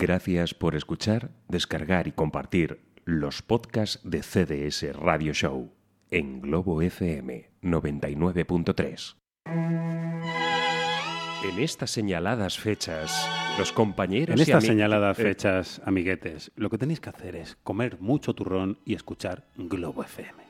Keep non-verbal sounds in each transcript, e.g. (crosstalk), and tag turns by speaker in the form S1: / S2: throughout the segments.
S1: Gracias por escuchar, descargar y compartir los podcasts de CDS Radio Show en Globo FM 99.3. En estas señaladas fechas, los compañeros
S2: En estas señaladas
S1: eh,
S2: fechas, amiguetes, lo que tenéis que hacer es comer mucho turrón y escuchar Globo FM.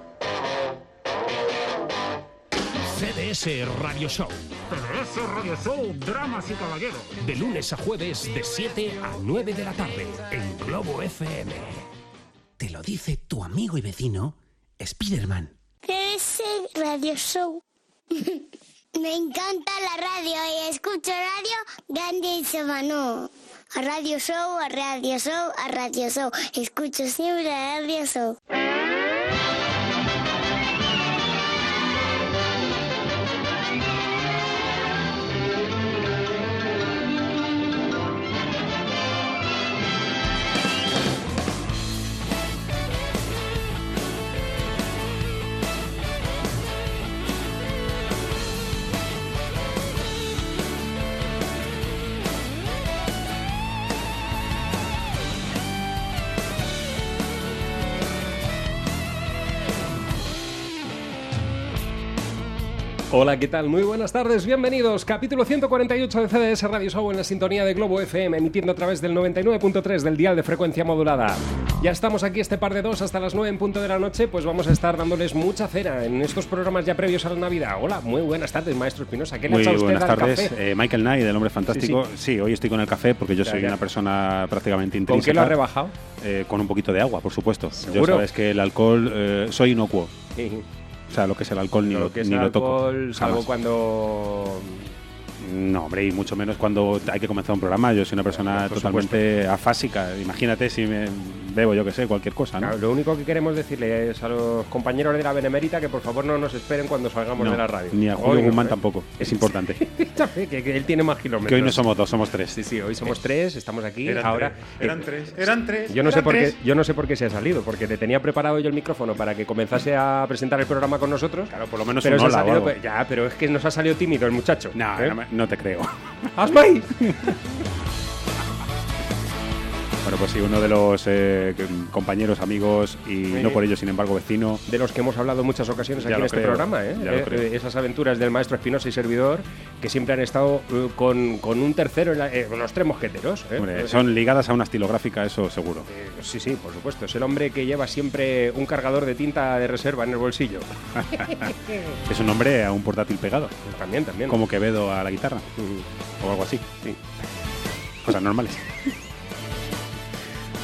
S3: CDS Radio Show.
S4: CDS Radio Show, Dramas y Caballeros.
S3: De lunes a jueves de 7 a 9 de la tarde en Globo FM.
S5: Te lo dice tu amigo y vecino, Spiderman.
S6: Ese radio show. (laughs) Me encanta la radio y escucho radio grande y semano. A radio show, a radio show, a radio show. Escucho siempre a radio show.
S7: Hola, ¿qué tal? Muy buenas tardes, bienvenidos. Capítulo 148 de CDS Radio Show en la sintonía de Globo FM, emitiendo a través del 99.3 del dial de frecuencia modulada. Ya estamos aquí este par de dos hasta las 9 en punto de la noche, pues vamos a estar dándoles mucha cena en estos programas ya previos a la Navidad. Hola, muy buenas tardes, maestro Espinosa. ¿Qué le
S2: Muy
S7: echa usted
S2: buenas
S7: al
S2: tardes.
S7: café?
S2: Eh, Michael Knight, del Hombre Fantástico. Sí, hoy estoy con el café porque yo
S7: Ya,
S2: soy
S7: ya.
S2: una persona prácticamente
S7: ¿Con
S2: intrínseca.
S7: qué lo ha rebajado?
S2: Eh, con un poquito de agua, por supuesto.
S7: ¿Seguro?
S2: Yo sabes que el alcohol, eh, soy inocuo. O sea, lo que es el alcohol ni lo,
S7: Lo que es
S2: ni
S7: el
S2: lo toco.
S7: alcohol, salvo
S2: Jamás.
S7: cuando...
S2: No, hombre, y mucho menos cuando hay que comenzar un programa. Yo soy una persona totalmente afásica. Imagínate si me bebo, yo que sé, cualquier cosa, ¿no?
S7: Claro, lo único que queremos decirle es a los compañeros de la Benemérita que por favor no nos esperen cuando salgamos
S2: No,
S7: de la radio.
S2: Ni a Julio
S7: Hoy no,
S2: Guzmán
S7: ¿eh?
S2: tampoco. Es importante. (laughs)
S7: que, que él tiene más kilómetros.
S2: que hoy no somos dos, somos tres.
S7: Sí, sí, hoy somos tres, estamos aquí.
S4: Eran
S7: ahora
S4: tres, eran
S7: eh,
S4: tres, eran tres.
S7: Yo no sé por qué, yo no sé por qué se ha salido, porque le tenía preparado yo el micrófono para que comenzase a presentar el programa con nosotros.
S2: Claro, por lo menos
S7: pero
S2: un
S7: se ha
S2: hola o
S7: salido,
S2: algo.
S7: pues, ya, pero es que nos ha salido tímido el muchacho.
S2: No,
S7: ¿eh?
S2: no, me- no te creo.
S7: ¡Asmai! (laughs)
S2: Bueno, pues sí, uno de los eh, compañeros, amigos y
S7: Sí.
S2: no por ello, sin embargo, vecino.
S7: De los que hemos hablado muchas ocasiones aquí en este
S2: creo,
S7: programa, ¿eh? Eh, eh, esas aventuras del maestro Espinosa y servidor, que siempre han estado eh, con, con un tercero, en la- con los tres mosqueteros.
S2: Hombre, son ligadas a una estilográfica, eso seguro.
S7: sí, sí, por supuesto. Es el hombre que lleva siempre un cargador de tinta de reserva en el bolsillo. (laughs)
S2: Es un nombre a un portátil pegado,
S7: También, también.
S2: como Quevedo a la guitarra o algo así.
S7: Sí.
S2: Cosas normales. (laughs)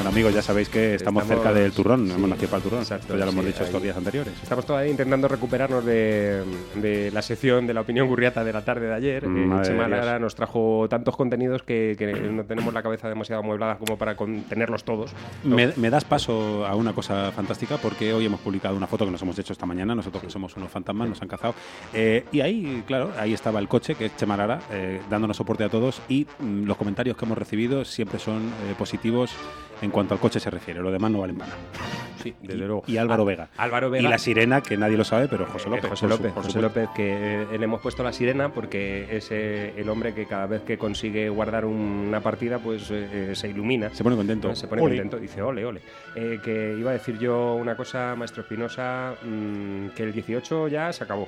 S2: Bueno, amigos, ya sabéis que estamos,
S7: Estamos-
S2: cerca del turrón,
S7: sí,
S2: hemos nacido para el turrón.
S7: exacto,
S2: Esto ya lo hemos
S7: sí,
S2: dicho estos
S7: ahí.
S2: días anteriores.
S7: Estamos todavía intentando recuperarnos de, de la sección de la opinión gurriata de la tarde de ayer.
S2: Madre
S7: Chema. Lara nos trajo tantos contenidos que, que no tenemos la cabeza demasiado amueblada como para contenerlos todos. ¿no?
S2: Me, me das paso a una cosa fantástica porque hoy hemos publicado una foto que nos hemos hecho esta mañana, nosotros que somos unos fantasmas, nos han cazado. Eh, y ahí, claro, ahí estaba el coche, que es Chemarara, eh, dándonos soporte a todos y mm, los comentarios que hemos recibido siempre son eh, positivos en cuanto al coche se refiere, lo demás no valen nada.
S7: Sí, desde
S2: Y-
S7: luego.
S2: Y Álvaro
S7: Ah,
S2: Vega.
S7: Álvaro Vega.
S2: Y la sirena, que nadie lo sabe, pero José
S7: Eh,
S2: López.
S7: José
S2: por su-
S7: López, José. López, que eh, le hemos puesto la sirena porque es eh, el hombre que cada vez que consigue guardar una partida, pues se ilumina.
S2: Se pone contento.
S7: Se pone
S2: Ole.
S7: contento, dice ole, ole. Eh, que iba a decir yo una cosa, maestro Espinosa, mm, que el 18 ya se acabó.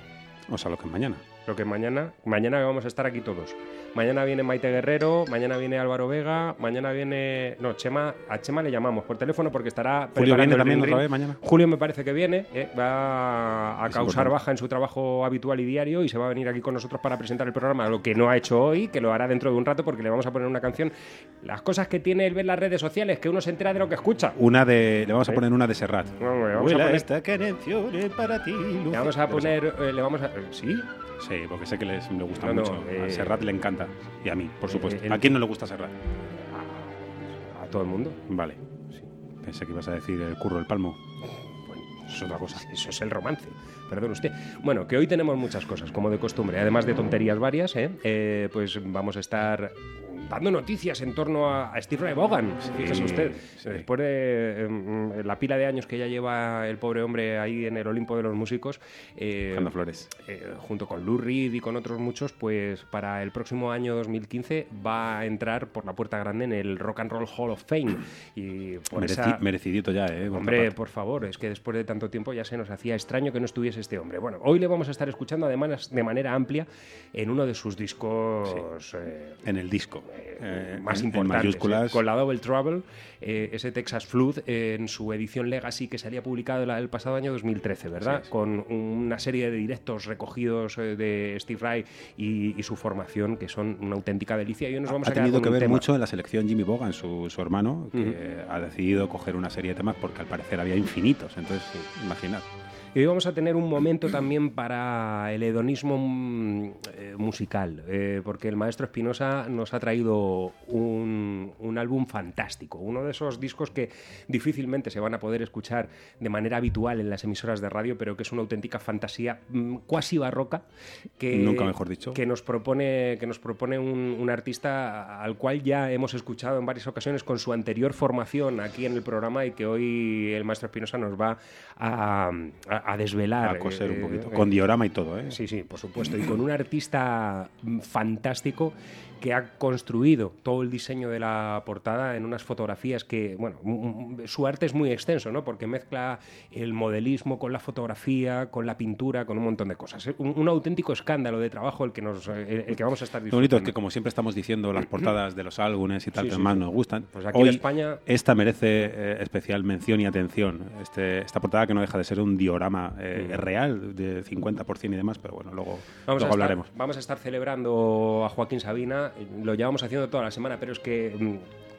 S2: O sea, lo que es mañana.
S7: Lo que mañana, mañana vamos a estar aquí todos. Mañana viene Maite Guerrero, mañana viene Álvaro Vega, mañana viene. No, Chema, a Chema le llamamos por teléfono porque estará.
S2: Julio viene también otra vez mañana.
S7: Julio me parece que viene, eh, va a
S2: Es
S7: causar
S2: importante.
S7: baja en su trabajo habitual y diario y se va a venir aquí con nosotros para presentar el programa, lo que no ha hecho hoy, que lo hará dentro de un rato porque le vamos a poner una canción. Las cosas que tiene el ver las redes sociales, que uno se entera de lo que escucha.
S2: Una de. Le vamos a poner una de Serrat.
S7: No, hombre, vamos a poner-
S2: esta canción es para ti.
S7: Le vamos a poner, eh, le vamos a, eh, sí,
S2: Sí, porque sé que les, le gusta
S7: No,
S2: mucho.
S7: eh,
S2: a Serrat le encanta. Y a mí, por
S7: eh,
S2: supuesto.
S7: el-
S2: ¿A quién no le gusta Serrat?
S7: a todo el mundo.
S2: Vale.
S7: Sí.
S2: Pensé que ibas a decir el curro del palmo.
S7: Bueno, eso es otra cosa. Eso es el romance. Perdón usted. Bueno, que hoy tenemos muchas cosas, como de costumbre. Además de tonterías varias, ¿eh? Eh, pues vamos a estar dando noticias en torno a, a Steve Ray Vaughan. Fíjese usted,
S2: sí.
S7: después de eh, la pila de años que ya lleva el pobre hombre ahí en el Olimpo de los músicos, eh,
S2: flores.
S7: eh, junto con Lou Reed y con otros muchos, pues para el próximo año 2015 va a entrar por la puerta grande en el Rock and Roll Hall of Fame. Y por
S2: Mereci-
S7: esa...
S2: Merecidito ya, ¿eh? por
S7: Hombre, por favor, es que después de tanto tiempo ya se nos hacía extraño que no estuviese este hombre. Bueno, hoy le vamos a estar escuchando además de manera amplia en uno de sus discos eh,
S2: En el disco. Eh,
S7: más
S2: en- en
S7: importantes, eh, con la Double Trouble, eh, ese Texas Flood eh, en su edición Legacy que salía publicado el pasado año 2013, ¿verdad?
S2: Sí.
S7: Con una serie de directos recogidos eh, de Steve Rai y, y su formación que son una auténtica delicia. Y hoy nos vamos
S2: ha
S7: a quedar
S2: tenido
S7: con
S2: que ver
S7: tema.
S2: mucho en la selección Jimmy Bogan, su, su hermano, que ha decidido coger una serie de temas porque al parecer había infinitos. Entonces, imaginad.
S7: Y hoy vamos a tener un momento también para el hedonismo mm, eh, musical, eh, porque el maestro Espinosa nos ha traído un, un álbum fantástico, uno de esos discos que difícilmente se van a poder escuchar de manera habitual en las emisoras de radio, pero que es una auténtica fantasía mm, cuasi barroca que,
S2: Nunca mejor dicho.
S7: que nos propone, que nos propone un, un artista al cual ya hemos escuchado en varias ocasiones con su anterior formación aquí en el programa y que hoy el maestro Espinosa nos va a, a- a desvelar.
S2: A coser un poquito.
S7: eh,
S2: Con diorama y todo, ¿eh?
S7: Sí, sí, por supuesto. Y con un artista mm, fantástico que ha construido todo el diseño de la portada en unas fotografías que, bueno, mm, mm, su arte es muy extenso, ¿no? Porque mezcla el modelismo con la fotografía, con la pintura, con un montón de cosas. Un, un auténtico escándalo de trabajo el que, nos, eh, el que vamos a estar
S2: Lo
S7: disfrutando.
S2: bonito es que, como siempre estamos diciendo, las (clears throat) portadas de los álbumes y tal
S7: Sí,
S2: que
S7: sí,
S2: más
S7: sí.
S2: nos gustan,
S7: Pues aquí en
S2: hoy
S7: España-
S2: esta merece eh, especial mención y atención. Este, esta portada que no deja de ser un diorama eh, real de 50% y demás, pero bueno, luego,
S7: Vamos,
S2: luego
S7: a estar,
S2: hablaremos.
S7: vamos a estar celebrando a Joaquín Sabina, lo llevamos haciendo toda la semana, pero es que mm,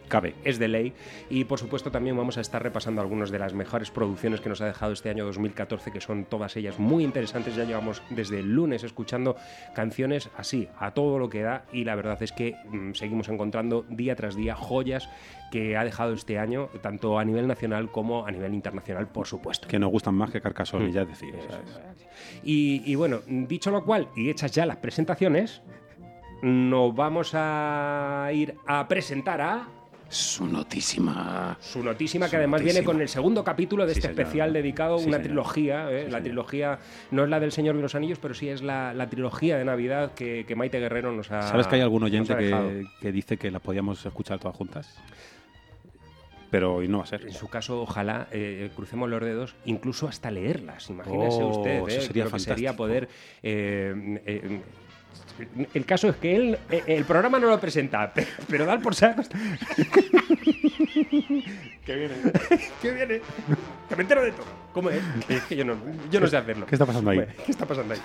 S2: Cabe.
S7: es de ley. Y por supuesto también vamos a estar repasando algunas de las mejores producciones que nos ha dejado este año 2014, que son todas ellas muy interesantes. Ya llevamos desde el lunes escuchando canciones así, a todo lo que da, y la verdad es que mm, seguimos encontrando día tras día joyas que ha dejado este año, tanto a nivel nacional como a nivel internacional, por supuesto.
S2: Que nos gustan más que Carcassonne,
S7: Mm.
S2: ya
S7: es. Y, y bueno, dicho lo cual, y hechas ya las presentaciones, nos vamos a ir a presentar a
S2: Su notísima.
S7: su notísima, que
S2: Su
S7: además viene con el segundo capítulo de
S2: Sí,
S7: este
S2: señor.
S7: especial dedicado a
S2: Sí,
S7: una
S2: señor.
S7: trilogía. ¿eh?
S2: Sí,
S7: la
S2: señor.
S7: trilogía no es la del Señor de los Anillos, pero sí es la, la trilogía de Navidad que, que Maite Guerrero nos ha
S2: ¿Sabes que hay algún oyente que, que dice que la podíamos escuchar todas juntas? Pero hoy no va a ser.
S7: En su caso, ojalá eh, crucemos los dedos, incluso hasta leerlas. Imagínese
S2: Oh,
S7: usted,
S2: eso
S7: ¿eh?
S2: sería
S7: que sería
S2: fantástico.
S7: poder. eh, eh, el caso es que él, eh, el programa no lo presenta, (laughs) pero, pero por saco. Que viene, (laughs) que viene, que me entero de todo. ¿Cómo es? Es que yo no, yo no sé hacerlo.
S2: ¿Qué está pasando ahí?
S7: Bueno, ¿Qué está pasando ahí?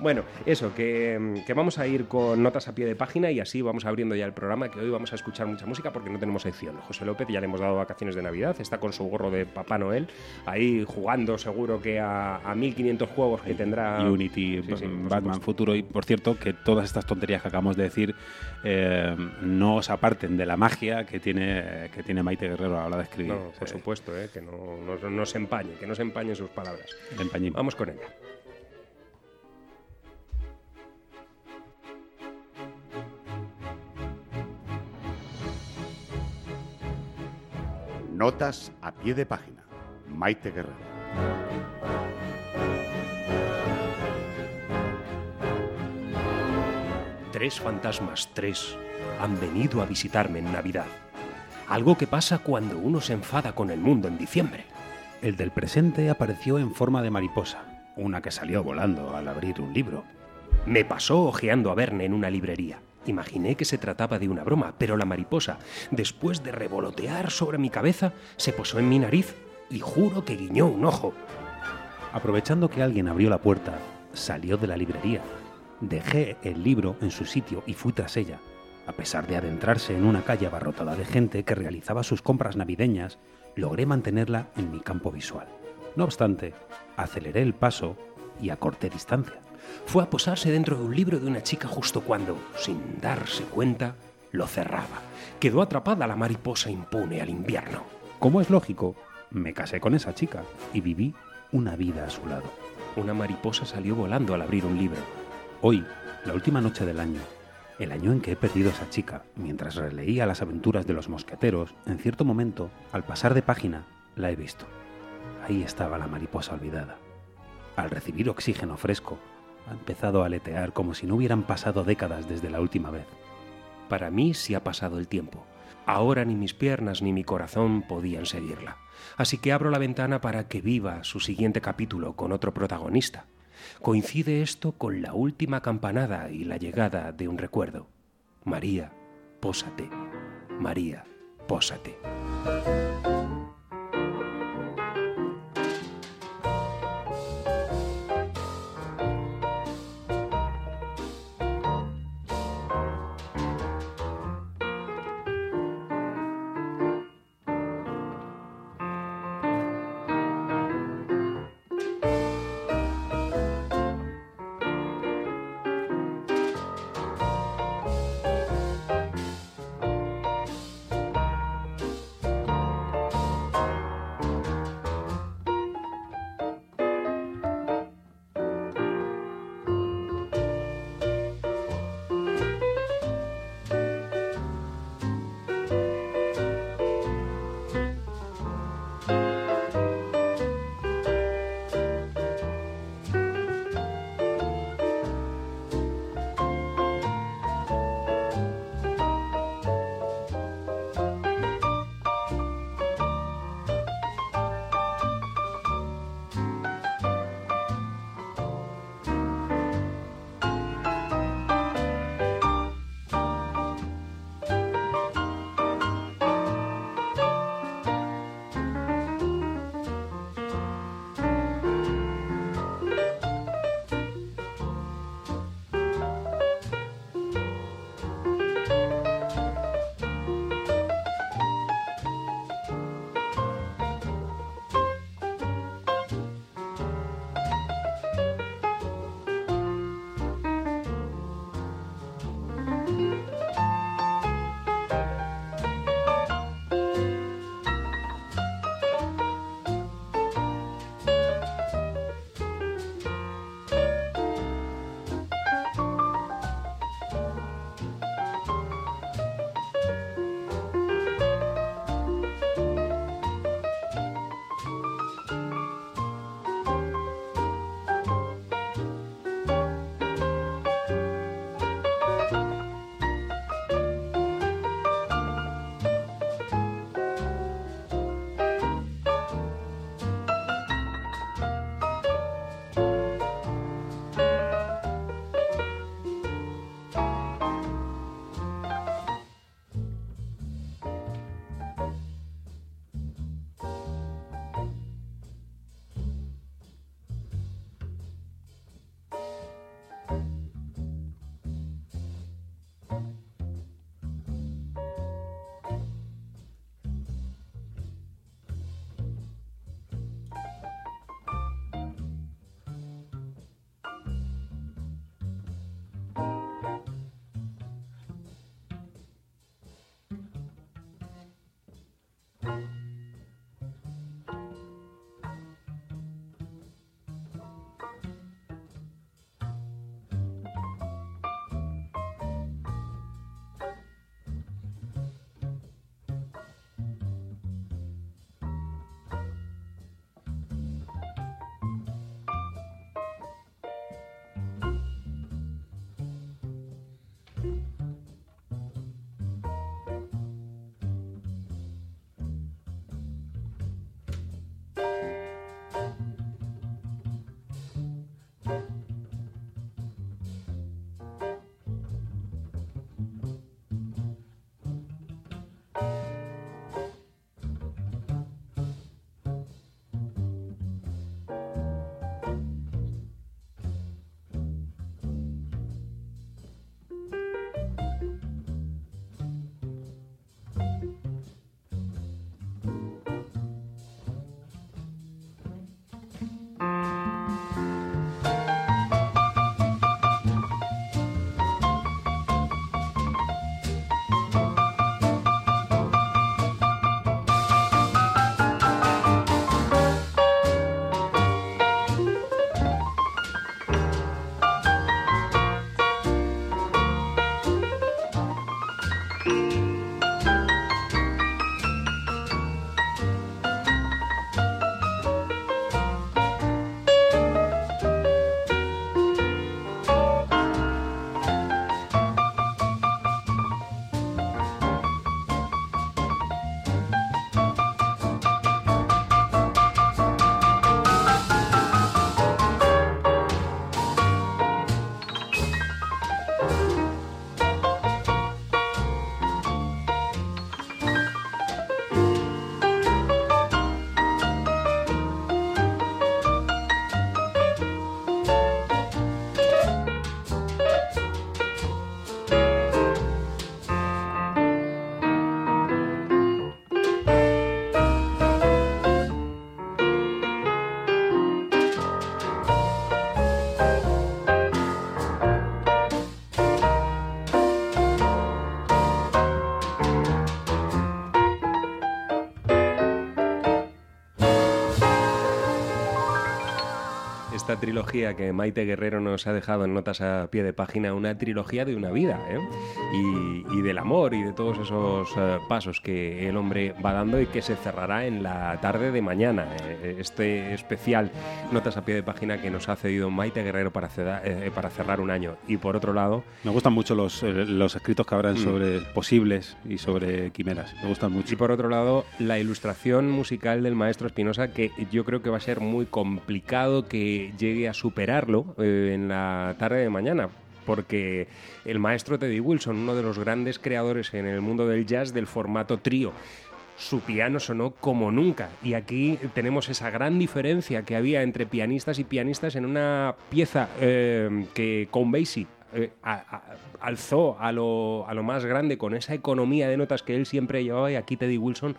S7: Bueno, eso, que, que vamos a ir con notas a pie de página y así vamos abriendo ya el programa, que hoy vamos a escuchar mucha música porque no tenemos sección. José López ya le hemos dado vacaciones de Navidad, está con su gorro de Papá Noel, ahí jugando seguro que a, a 1500 juegos que tendrá...
S2: Unity,
S7: Sí, sí, por
S2: Batman. Futuro. Y por cierto, que todas estas tonterías que acabamos de decir eh, no os aparten de la magia que tiene, que tiene Maite Guerrero a la hora de escribir.
S7: No, por supuesto, eh, que no, no- no se empañe, que no se empañen sus palabras.
S2: el empañín.
S7: Vamos con ella.
S8: Notas a pie de página. Maite Guerrero.
S3: Tres fantasmas, tres, han venido a visitarme en Navidad. Algo que pasa cuando uno se enfada con el mundo en diciembre.
S2: El del presente apareció en forma de mariposa, una que salió volando al abrir un libro.
S3: Me pasó ojeando a Verne en una librería. Imaginé que se trataba de una broma, pero la mariposa, después de revolotear sobre mi cabeza, se posó en mi nariz y juro que guiñó un ojo.
S2: Aprovechando que alguien abrió la puerta, salió de la librería. Dejé el libro en su sitio y fui tras ella. A pesar de adentrarse en una calle abarrotada de gente que realizaba sus compras navideñas, logré mantenerla en mi campo visual. No obstante, aceleré el paso y acorté distancia.
S3: Fue a posarse dentro de un libro de una chica justo cuando, sin darse cuenta, lo cerraba. Quedó atrapada la mariposa impune al invierno.
S2: Como es lógico, me casé con esa chica y viví una vida a su lado.
S7: Una mariposa salió volando al abrir un libro.
S2: Hoy, la última noche del año, el año en que he perdido esa chica, mientras releía las aventuras de los mosqueteros, en cierto momento, al pasar de página, la he visto. Ahí estaba la mariposa olvidada. Al recibir oxígeno fresco, ha empezado a aletear como si no hubieran pasado décadas desde la última vez.
S7: Para mí sí ha pasado el tiempo. Ahora ni mis piernas ni mi corazón podían seguirla. Así que abro la ventana para que viva su siguiente capítulo con otro protagonista. Coincide esto con la última campanada y la llegada de un recuerdo. María, pósate. María, pósate. Trilogía que Maite Guerrero nos ha dejado en notas a pie de página, una trilogía de una vida, ¿eh? y, del amor y de todos esos eh, pasos que el hombre va dando y que se cerrará en la tarde de mañana. eh, este especial notas a pie de página que nos ha cedido Maite Guerrero para, ceda- eh, para cerrar un año. Y por otro lado,
S2: Me gustan mucho los, eh, los escritos que
S7: Mm.
S2: habrán sobre posibles y sobre quimeras. Me gustan mucho.
S7: Y por otro lado, la ilustración musical del maestro Espinosa, que yo creo que va a ser muy complicado que llegue a superarlo eh, en la tarde de mañana. Porque el maestro Teddy Wilson, uno de los grandes creadores en el mundo del jazz del formato trío, su piano sonó como nunca. Y aquí tenemos esa gran diferencia que había entre pianistas y pianistas en una pieza eh, que con Basie eh, alzó a lo, a lo más grande con esa economía de notas que él siempre llevaba y aquí Teddy Wilson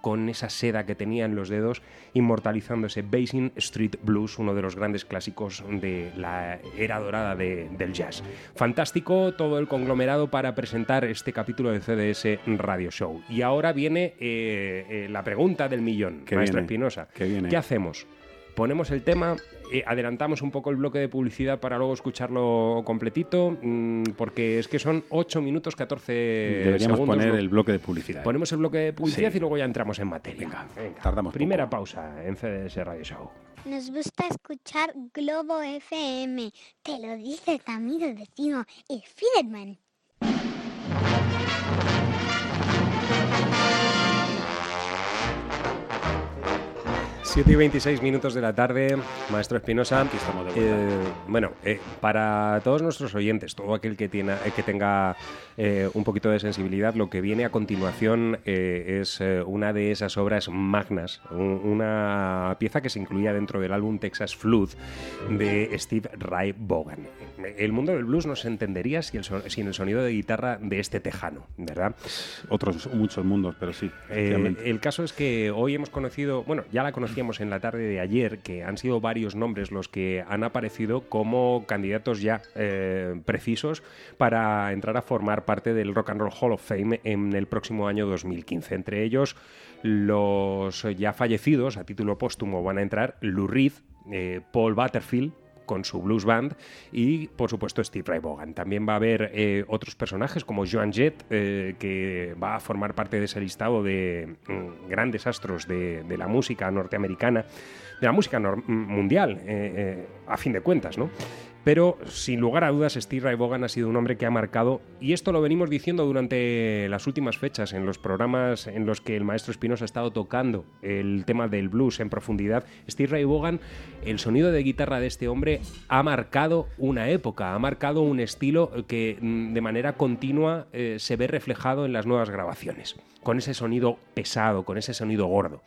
S7: con esa seda que tenía en los dedos, inmortalizando ese Basin Street Blues, uno de los grandes clásicos de la era dorada de- del jazz. Fantástico todo el conglomerado para presentar este capítulo de CDS Radio Show. Y ahora viene eh, eh, la pregunta del millón,
S2: ¿Qué
S7: maestro
S2: viene?
S7: Espinosa.
S2: ¿Qué
S7: hacemos? Ponemos el tema, eh, adelantamos un poco el bloque de publicidad para luego escucharlo completito, mm, porque es que son 8 minutos 14
S2: Deberíamos
S7: segundos.
S2: poner el bloque de publicidad.
S7: Ponemos el bloque de publicidad
S2: Sí.
S7: y luego ya entramos en materia.
S2: Venga, tardamos
S7: Primera pausa en CDS Radio Show.
S6: Nos gusta escuchar Globo FM. Te lo dice tu amigo vecino, el Fiderman.
S7: 7 y 26 minutos de la tarde, maestro Espinosa. Eh, bueno, eh, para todos nuestros oyentes, todo aquel que, tiene, eh, que tenga eh, un poquito de sensibilidad, lo que viene a continuación es una de esas obras magnas, un- una pieza que se incluía dentro del álbum Texas Flood de Steve Ray Vaughan. El mundo del blues no se entendería si el son- sin el sonido de guitarra de este tejano, ¿verdad?
S2: Otros muchos mundos, pero sí.
S7: Eh, el caso es que hoy hemos conocido, bueno, ya la conocíamos en la tarde de ayer, que han sido varios nombres los que han aparecido como candidatos ya eh, precisos para entrar a formar parte del Rock and Roll Hall of Fame en el próximo año 2015. Entre ellos, los ya fallecidos a título póstumo van a entrar Lou Reed, eh, Paul Butterfield, con su blues band y por supuesto Steve Ray Vaughan. También va a haber eh, otros personajes como Joan Jett eh, que va a formar parte de ese listado de mm, grandes astros de, de la música norteamericana, de la música mm, mundial, eh, a fin de cuentas, ¿no? Pero sin lugar a dudas, Steve Ray Vaughan ha sido un hombre que ha marcado, y esto lo venimos diciendo durante las últimas fechas, en los programas en los que el maestro Espinosa ha estado tocando el tema del blues en profundidad. Steve Ray Vaughan, el sonido de guitarra de este hombre ha marcado una época, ha marcado un estilo que mm, de manera continua eh, se ve reflejado en las nuevas grabaciones, con ese sonido pesado, con ese sonido gordo.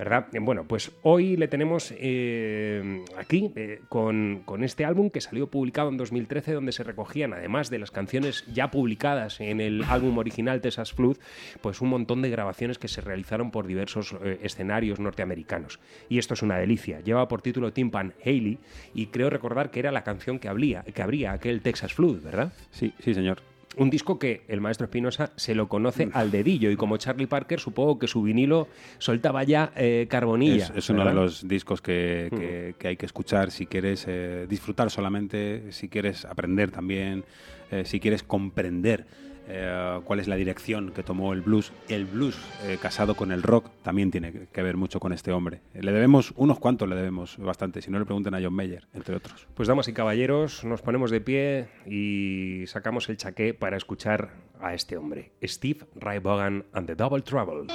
S7: ¿Verdad? Eh, Bueno, pues hoy le tenemos eh, aquí eh, con, este álbum que salió publicado en 2013, donde se recogían, además de las canciones ya publicadas en el álbum original Texas Flood, pues un montón de grabaciones que se realizaron por diversos eh, escenarios norteamericanos. Y esto es una delicia. Lleva por título Tim Pan Haley y creo recordar que era la canción que abría, que abría aquel Texas Flood, ¿verdad?
S2: Sí, sí, señor.
S7: Un disco que el maestro Espinosa se lo conoce al dedillo y como Charlie Parker supongo que su vinilo soltaba ya eh, carbonilla.
S2: Es, es uno de los discos que, que- que hay que escuchar si quieres eh, disfrutar solamente, si quieres aprender también, eh, si quieres comprender eh, cuál es la dirección que tomó el blues. El blues eh, casado con el rock también tiene que- ver mucho con este hombre. Le debemos, unos cuantos le debemos bastante, si no le pregunten a John Mayer, entre otros.
S7: Pues damas y caballeros, nos ponemos de pie y sacamos el chaqué para escuchar a este hombre, Steve Ray Vaughan and the Double Trouble.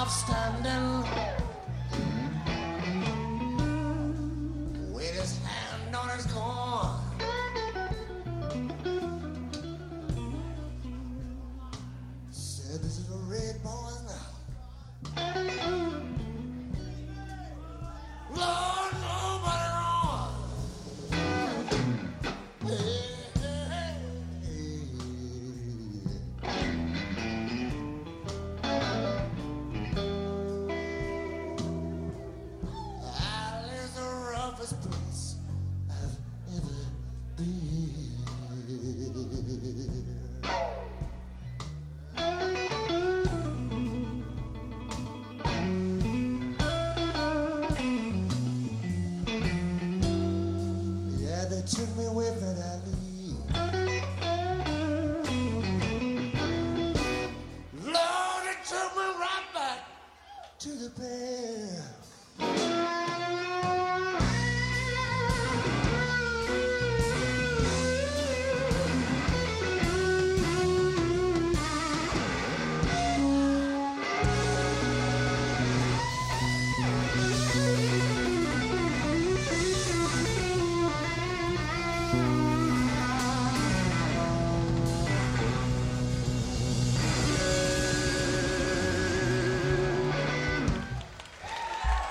S9: of standing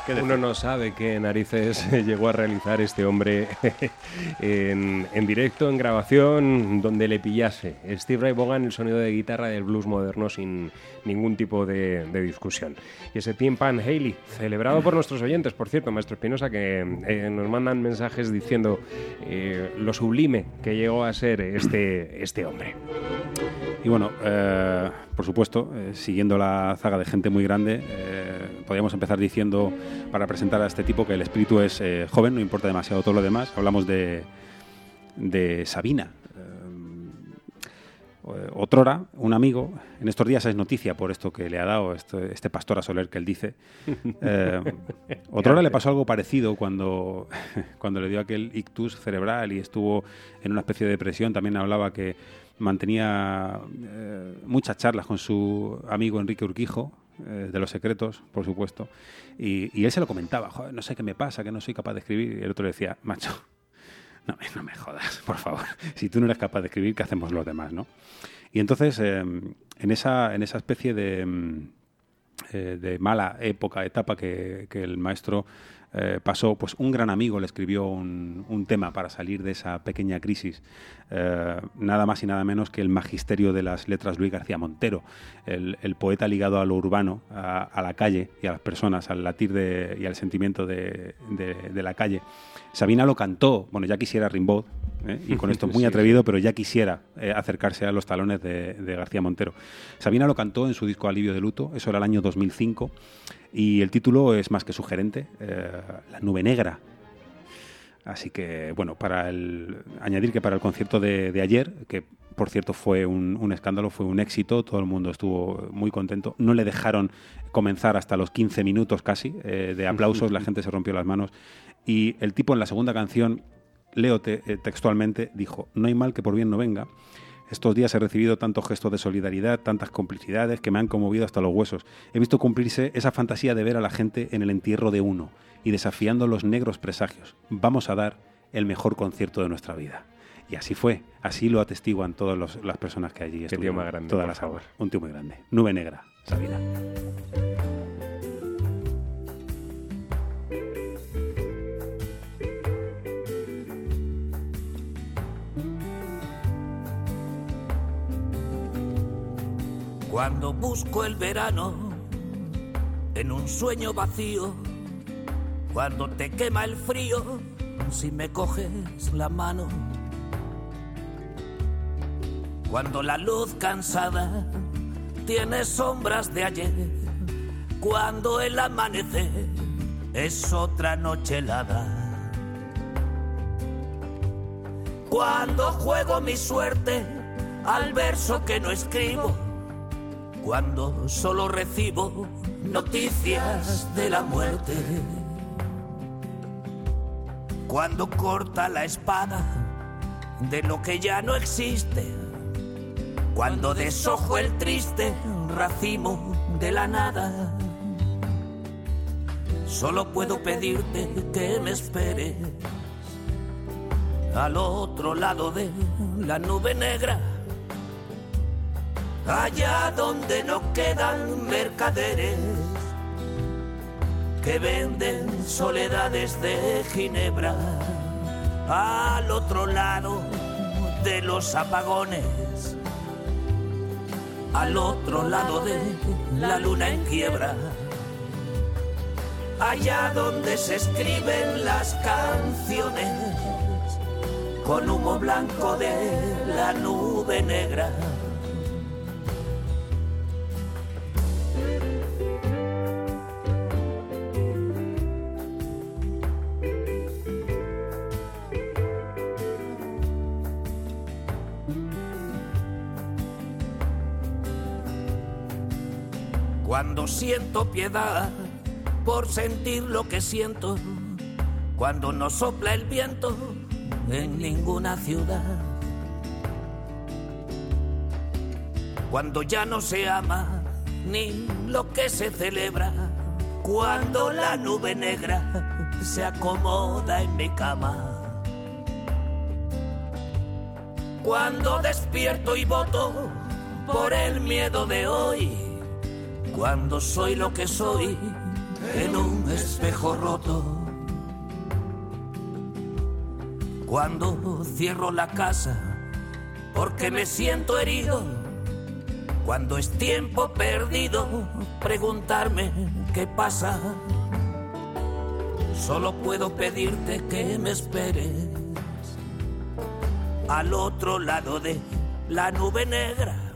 S7: Uno no sabe qué narices (laughs) llegó a realizar este hombre (laughs) en, en directo, en grabación, donde le pillase. Steve Ray Vaughan, el sonido de guitarra del blues moderno sin ningún tipo de, de discusión. Y ese Tim Pan Haley, celebrado por nuestros oyentes, por cierto, Maestro Espinosa, que eh, nos mandan mensajes diciendo eh, lo sublime que llegó a ser este, este hombre.
S2: Y bueno, eh, por supuesto, eh, siguiendo la zaga de gente muy grande, eh, podríamos empezar diciendo, para presentar a este tipo, que el espíritu es eh, joven, no importa demasiado todo lo demás. Hablamos de, de Sabina. Otrora, un amigo, en estos días es noticia por esto que le ha dado este, este pastor a Soler que él dice. (laughs) Otrora le pasó algo parecido cuando, (laughs) cuando le dio aquel ictus cerebral y estuvo en una especie de depresión. También hablaba que mantenía eh, muchas charlas con su amigo Enrique Urquijo, eh, de los secretos, por supuesto, y, él se lo comentaba, "Joder, no sé qué me pasa, que no soy capaz de escribir, y el otro le decía, macho, no, me- (laughs) no me jodas, por favor, si tú no eres capaz de escribir, ¿qué hacemos los demás, no? Y entonces, eh, en, esa, en esa especie de, mm, eh, de mala época, etapa que el maestro eh, pasó, pues un gran amigo le escribió un, un tema para salir de esa pequeña crisis, eh, nada más y nada menos que el magisterio de las letras Luis García Montero, el, el poeta ligado a lo urbano, a, la calle y a las personas, al latir de, y al sentimiento de- de la calle. Sabina lo cantó, bueno, ya quisiera Rimbaud, ¿eh? y con esto (laughs) muy
S7: Sí,
S2: atrevido, pero ya quisiera eh, acercarse a los talones de, de García Montero. Sabina lo cantó en su disco Alivio de Luto, eso era el año 2005, y el título es más que sugerente, eh, La nube negra. Así que, bueno, para el, añadir que para el concierto de, de ayer, que por cierto fue un, un escándalo, fue un éxito, todo el mundo estuvo muy contento, no le dejaron comenzar hasta los 15 minutos casi eh, de aplausos, la gente se rompió las manos, y el tipo en la segunda canción, leo te- eh, textualmente, dijo, no hay mal que por bien no venga, estos días he recibido tantos gestos de solidaridad, tantas complicidades que me han conmovido hasta los huesos. He visto cumplirse esa fantasía de ver a la gente en el entierro de uno y desafiando los negros presagios. Vamos a dar el mejor concierto de nuestra vida. Y así fue, así lo atestiguan todas los- las personas que allí
S7: tío
S2: estuvieron.
S7: más grande,
S2: todas
S7: por
S2: las
S7: favor.
S2: aguas. Un tío muy grande. Nube negra, Sabina.
S10: Cuando busco el verano en un sueño vacío, cuando te quema el frío, si me coges la mano, cuando la luz cansada tiene sombras de ayer, cuando el amanecer es otra noche helada. Cuando juego mi suerte al verso que no escribo, cuando solo recibo noticias de la muerte. Cuando corta la espada de lo que ya no existe. Cuando deshojo el triste racimo de la nada. Solo puedo pedirte que me esperes al otro lado de la nube negra, allá donde no quedan mercaderes que venden soledades de Ginebra, al otro lado de los apagones, al otro lado de la luna en quiebra allá donde se escriben las canciones con humo blanco de la nube negra. Cuando siento piedad por sentir lo que siento, cuando no sopla el viento en ninguna ciudad. Cuando ya no se ama ni lo que se celebra, cuando la nube negra se acomoda en mi cama. Cuando despierto y voto por el miedo de hoy, cuando soy lo que soy en un espejo roto. Cuando cierro la casa porque me siento herido. Cuando es tiempo perdido preguntarme qué pasa. Solo puedo pedirte que me esperes al otro lado de la nube negra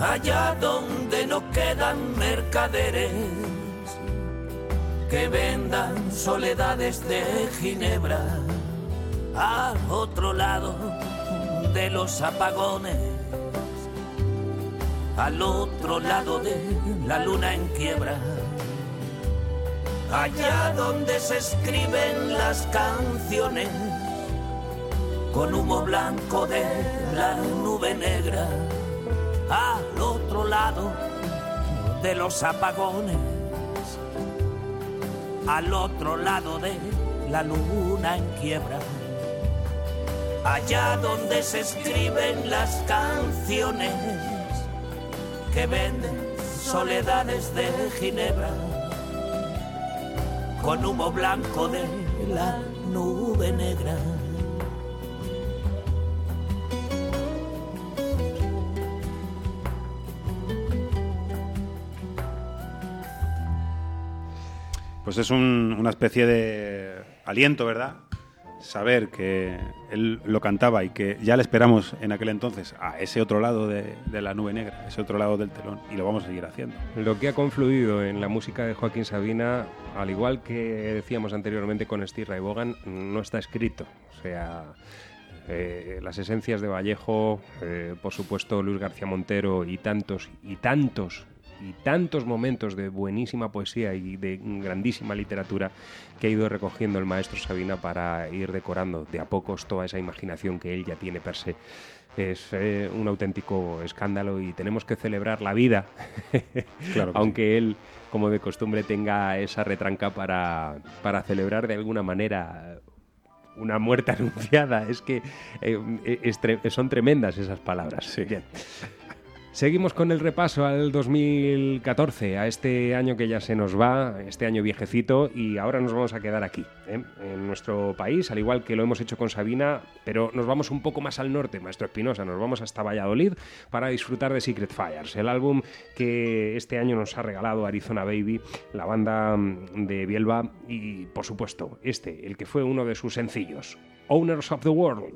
S10: allá donde no quedan mercaderes que vendan soledades de Ginebra, al otro lado de los apagones, al otro lado de la luna en quiebra, allá donde se escriben las canciones con humo blanco de la nube negra al otro lado de los apagones, al otro lado de la luna en quiebra, allá donde se escriben las canciones que venden soledades de Ginebra, con humo blanco de la nube negra.
S2: Pues es un- una especie de aliento, ¿verdad? Saber que él lo cantaba y que ya le esperamos en aquel entonces a ese otro lado de, la nube negra, ese otro lado del telón, y lo vamos a seguir haciendo.
S7: Lo que ha confluido en la música de Joaquín Sabina, al igual que decíamos anteriormente con Steve Ray Vaughan, no está escrito. O sea, eh, las esencias de Vallejo, eh, por supuesto Luis García Montero y tantos y tantos y tantos momentos de buenísima poesía y de grandísima literatura que ha ido recogiendo el maestro Sabina para ir decorando de a pocos toda esa imaginación que él ya tiene per se. Es eh, un auténtico escándalo y tenemos que celebrar la vida, (laughs)
S2: Claro que
S7: aunque él, como de costumbre, tenga esa retranca para, para celebrar de alguna manera una muerte (laughs) anunciada. Es que eh, es tre- son tremendas esas palabras. Bien. Seguimos con el repaso al 2014, a este año que ya se nos va, este año viejecito, y ahora nos vamos a quedar aquí, ¿eh? en nuestro país, al igual que lo hemos hecho con Sabina, pero nos vamos un poco más al norte, Maestro Espinosa, nos vamos hasta Valladolid para disfrutar de Secret Fires, el álbum que este año nos ha regalado Arizona Baby, la banda mm, de Bielba, y por supuesto, este, el que fue uno de sus sencillos, Owners of the World.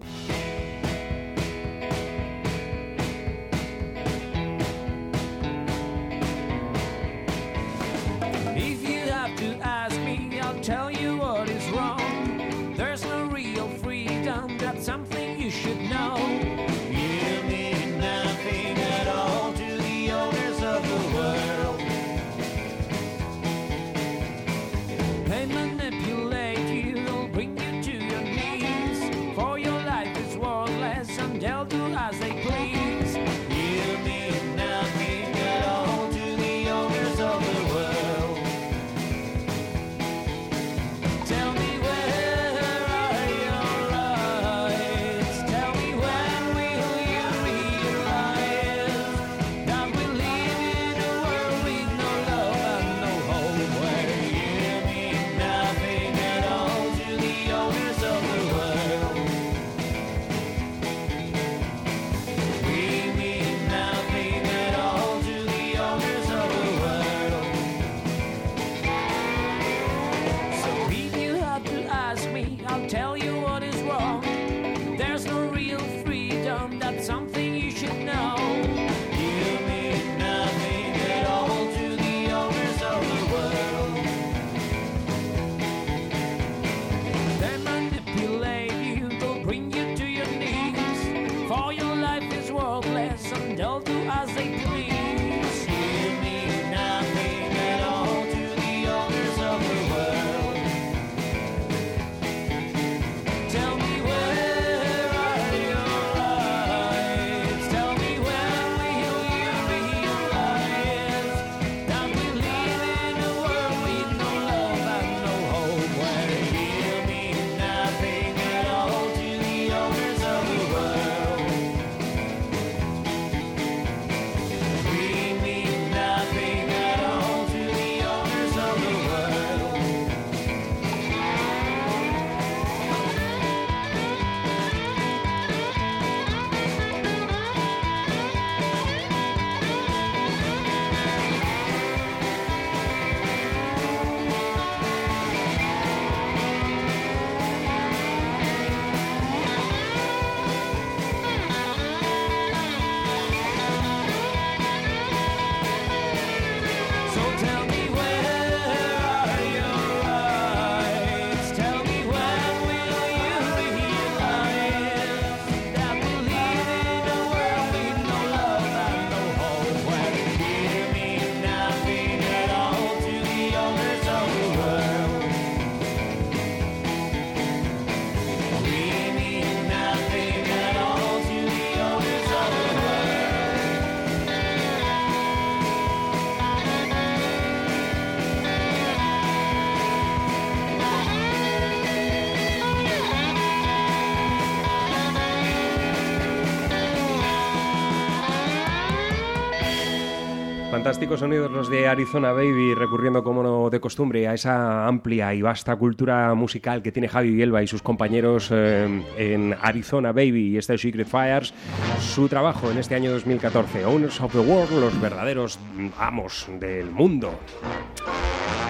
S7: Fantásticos sonidos los de Arizona Baby, recurriendo como no de costumbre a esa amplia y vasta cultura musical que tiene Javi Bielba y sus compañeros eh, en Arizona Baby y este Secret Fires. Su trabajo en este año 2014, Owners of the World, los verdaderos amos del mundo.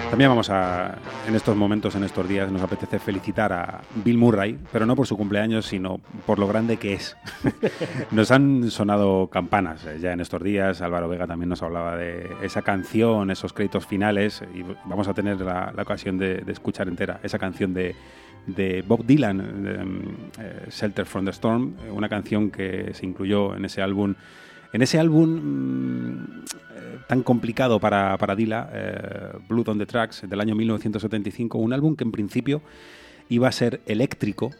S2: También vamos a, en estos momentos, en estos días, nos apetece felicitar a Bill Murray, pero no por su cumpleaños, sino por lo grande que es. (laughs) nos han sonado campanas eh, ya en estos días. Álvaro Vega también nos hablaba de esa canción, esos créditos finales, y vamos a tener la, ocasión de, escuchar entera esa canción de, de Bob Dylan, de, eh, Shelter from the Storm, eh, una canción que se incluyó en ese álbum. En ese álbum mm, eh, tan complicado para, para Dylan, eh, Blood on the Tracks, del año 1975, un álbum que en principio iba a ser eléctrico,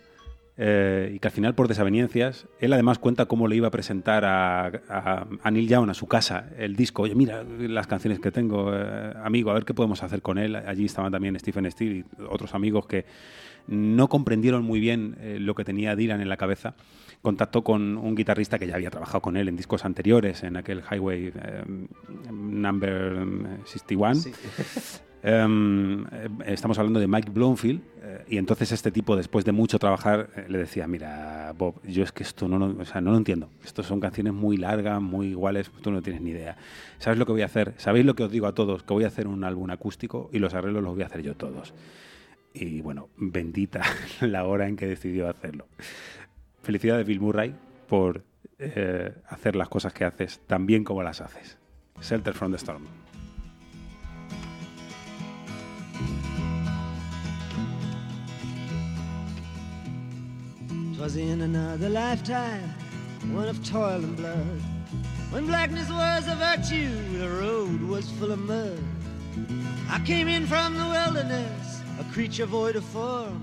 S2: eh, y que al final, por desavenencias, él además cuenta cómo le iba a presentar a, Neil Young a su casa el disco. Oye, mira las canciones que tengo, amigo, a ver qué podemos hacer con él. Allí estaban también Stephen Steele y otros amigos que no comprendieron muy bien lo que tenía Dylan en la cabeza. Contactó con un guitarrista que ya había trabajado con él en discos anteriores, en aquel Highway eh, Number 61. Sí. Um, (laughs) estamos hablando de Mike Bloomfield eh, y entonces este tipo después de mucho trabajar eh, le decía mira Bob yo es que esto no, no, o sea, no lo entiendo. Estos son canciones muy largas muy iguales tú no tienes ni idea. Sabes lo que voy a hacer sabéis lo que os digo a todos que voy a hacer un álbum acústico y los arreglos los voy a hacer yo todos y bueno bendita (laughs) la hora en que decidió hacerlo felicidades Bill Murray por eh, hacer las cosas que haces tan bien como las haces Shelter from the Storm
S11: Twas in another lifetime, one of toil and blood. When blackness was a virtue, the road was full of mud. I came in from the wilderness, a creature void of form.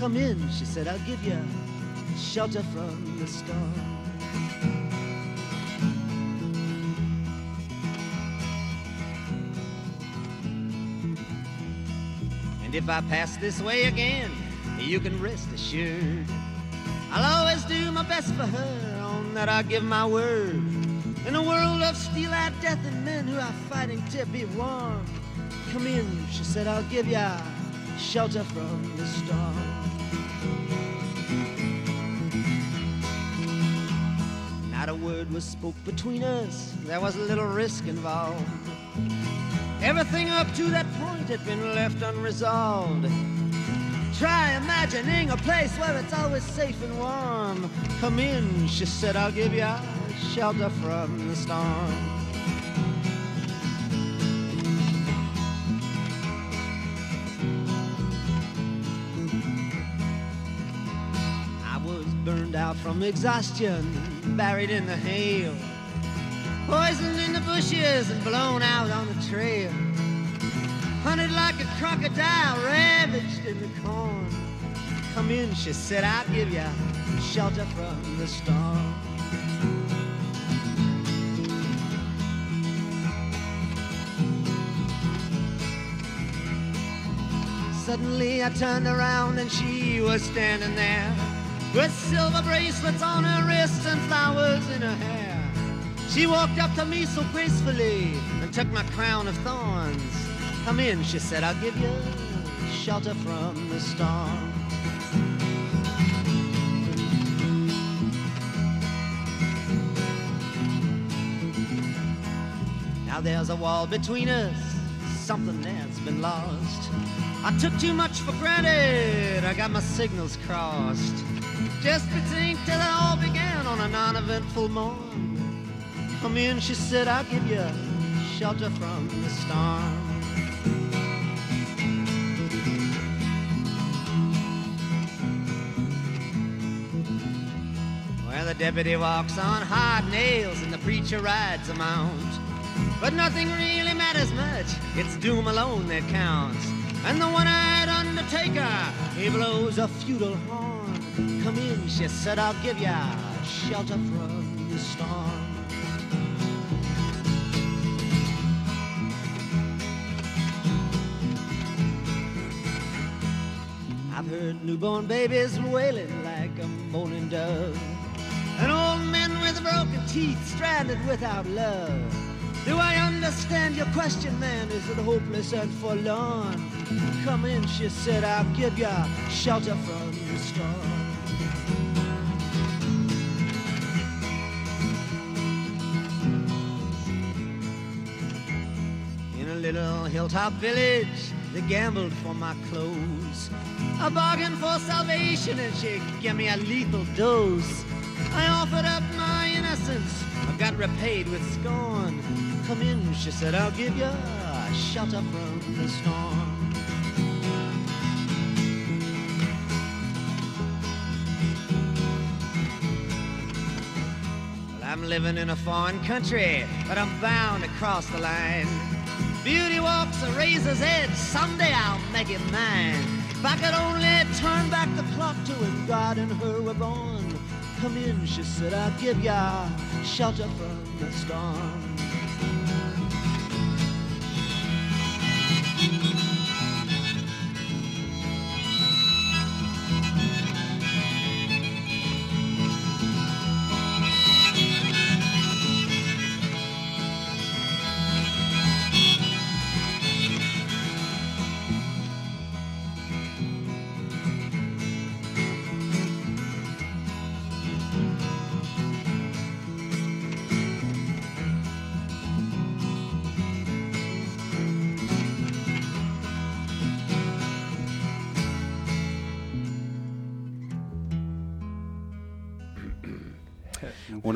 S11: Come in, she said, I'll give you shelter from the storm. And if I pass this way again, you can rest assured. I'll always do my best for her, on that I give my word. In a world of steel-eyed death and men who are fighting to be warm. Come in, she said, I'll give ya shelter from the storm. Not a word was spoke between us, there was a little risk involved. Everything up to that point had been left unresolved. Try imagining a place where it's always safe and warm. Come in, she said, I'll give you a shelter from the storm. I was burned out from exhaustion, buried in the hail, poisoned in the bushes and blown out on the trail hunted like a crocodile, ravaged in the corn. Come in, she said, I'll give you shelter from the storm. Suddenly I turned around and she was standing there with silver bracelets on her wrists and flowers in her hair. She walked up to me so gracefully and took my crown of thorns. Come in, she said, I'll give you shelter from the storm. Now there's a wall between us, something that's been lost. I took too much for granted, I got my signals crossed. Just between till it all began on a non-eventful morn. Come in, she said, I'll give you shelter from the storm. Well, the deputy walks on hard nails and the preacher rides a mount. But nothing really matters much, it's doom alone that counts. And the one-eyed undertaker, he blows a feudal horn. Come in, she said, I'll give ya shelter from the storm. I've heard newborn babies wailing like a moaning dove. And old men with broken teeth stranded without love. Do I understand your question, man? Is it hopeless and forlorn? Come in, she said, I'll give you shelter from the storm. In a little hilltop village, they gambled for my clothes. I bargained for salvation and she gave me a lethal dose. I offered up my innocence, I got repaid with scorn. Come in, she said, I'll give you shelter from the storm. I'm living in a foreign country, but I'm bound to cross the line. Beauty walks a razor's edge, someday I'll make it mine. If I could only turn back the clock to when God and her were born. Come in, she said, I'll give ya shelter from the storm.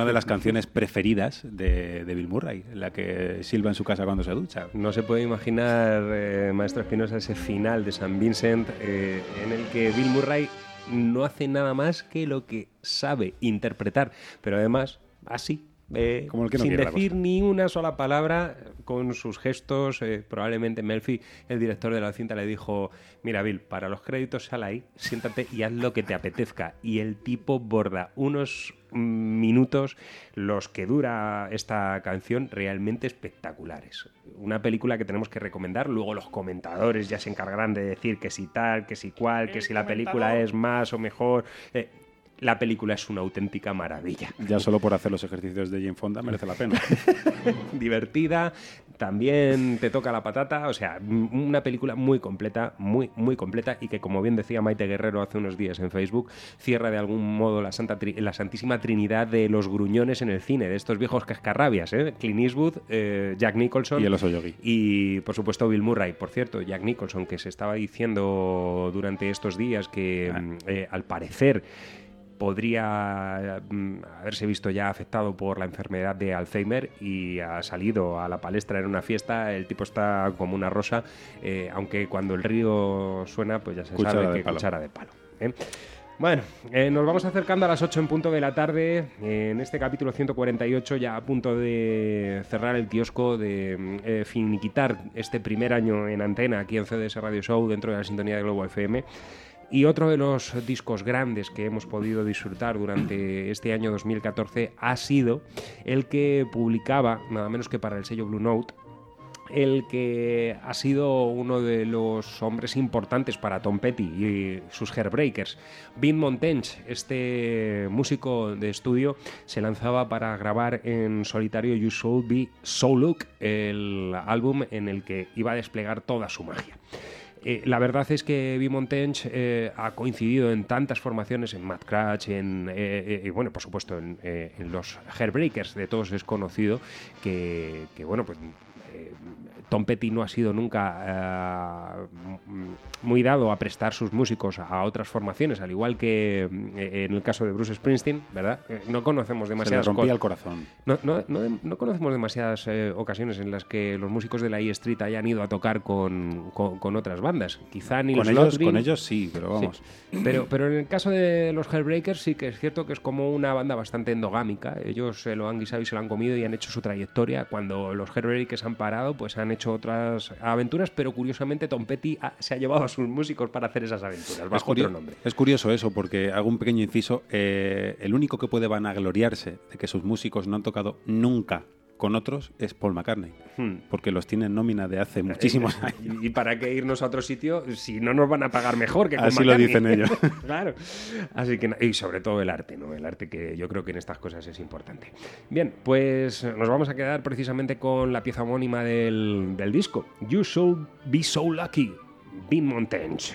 S2: De las canciones preferidas de, Bill Murray, la que silba en su casa cuando se ducha.
S7: No se puede imaginar, eh, Maestro Espinosa, ese final de San Vincent eh, en el que Bill Murray no hace nada más que lo que sabe interpretar, pero además así. Eh,
S2: Como el que no
S7: sin decir ni una sola palabra, con sus gestos, eh, probablemente Melfi, el director de la cinta, le dijo, mira Bill, para los créditos sal ahí, siéntate y haz lo que te apetezca. Y el tipo borda unos mm, minutos, los que dura esta canción, realmente espectaculares. Una película que tenemos que recomendar, luego los comentadores ya se encargarán de decir que si tal, que si cual, que si la película es más o mejor. Eh, la película es una auténtica maravilla.
S2: Ya solo por hacer los ejercicios de Jane Fonda merece la pena. (laughs)
S7: divertida, también te toca la patata, o sea, una película muy completa, muy, muy completa y que, como bien decía Maite Guerrero hace unos días en Facebook, cierra de algún modo la, santa tri- la santísima trinidad de los gruñones en el cine, de estos viejos cascarrabias, ¿eh? Clint Eastwood, eh, Jack Nicholson
S2: Y el oso yogi.
S7: y, por supuesto, Bill Murray. Por cierto, Jack Nicholson, que se estaba diciendo durante estos días que,
S2: Ah.
S7: mm, eh, al parecer, podría mm, haberse visto ya afectado por la enfermedad de Alzheimer y ha salido a la palestra en una fiesta. El tipo está como una rosa, eh, aunque cuando el río suena, pues ya se
S2: Cuchara
S7: sabe que
S2: palo.
S7: cuchara de palo. ¿eh? Bueno, eh, nos vamos acercando a las 8 en punto de la tarde. en este capítulo 148, ya a punto de cerrar el kiosco, de mm, eh, finiquitar este primer año en antena aquí en CDS Radio Show dentro de la sintonía de Globo FM. Y otro de los discos grandes que hemos podido disfrutar durante este año 2014 ha sido el que publicaba, nada menos que para el sello Blue Note, el que ha sido uno de los hombres importantes para Tom Petty y sus Hairbreakers. Vin Montench, este músico de estudio, se lanzaba para grabar en solitario You Should Be So Look, el álbum en el que iba a desplegar toda su magia. Eh, la verdad es que Vin Montench eh, ha coincidido en tantas formaciones, en Mad Cratch, en, eh, eh, y bueno, por supuesto, en, eh, en los Hairbreakers, de todos es conocido, que, que, bueno, pues Tom Petty no ha sido nunca eh, muy dado a prestar sus músicos a otras formaciones, al igual que eh, en el caso de Bruce Springsteen, ¿verdad? Eh, no conocemos
S2: Se le
S7: demasiadas
S2: rompía el corazón.
S7: no, no- no- no conocemos demasiadas eh, ocasiones en las que los músicos de la E Street hayan ido a tocar con, con- con otras bandas. Quizá ni
S2: Con
S7: los
S2: ellos,
S7: Lotring-
S2: con ellos sí, pero vamos.
S7: Sí. Pero, pero en el caso de los Hellbreakers sí que es cierto que es como una banda bastante endogámica. Ellos se lo han guisado y se lo han comido y han hecho su trayectoria. Cuando los Hellbreakers han parado, pues han hecho otras aventuras, pero curiosamente Tom Petty ha- se ha llevado a sus músicos para hacer esas aventuras,
S2: Es,
S7: bajo
S2: curio-
S7: otro nombre.
S2: es curioso eso, porque hago un pequeño inciso. eh, el único que puede vanagloriarse de que sus músicos no han tocado nunca con otros es Paul McCartney,
S7: hmm.
S2: porque los tiene en nómina de hace eh, muchísimos eh, años.
S7: ¿Y para qué irnos a otro sitio si no nos van a pagar mejor que con
S2: Así
S7: McCartney?
S2: lo dicen ellos. (laughs)
S7: claro. Así que, y sobre todo el arte, ¿no? El arte que yo creo que en estas cosas es importante. Bien, pues nos vamos a quedar precisamente con la pieza homónima del, del disco, You Should Be So Lucky, Bean
S12: Mountains.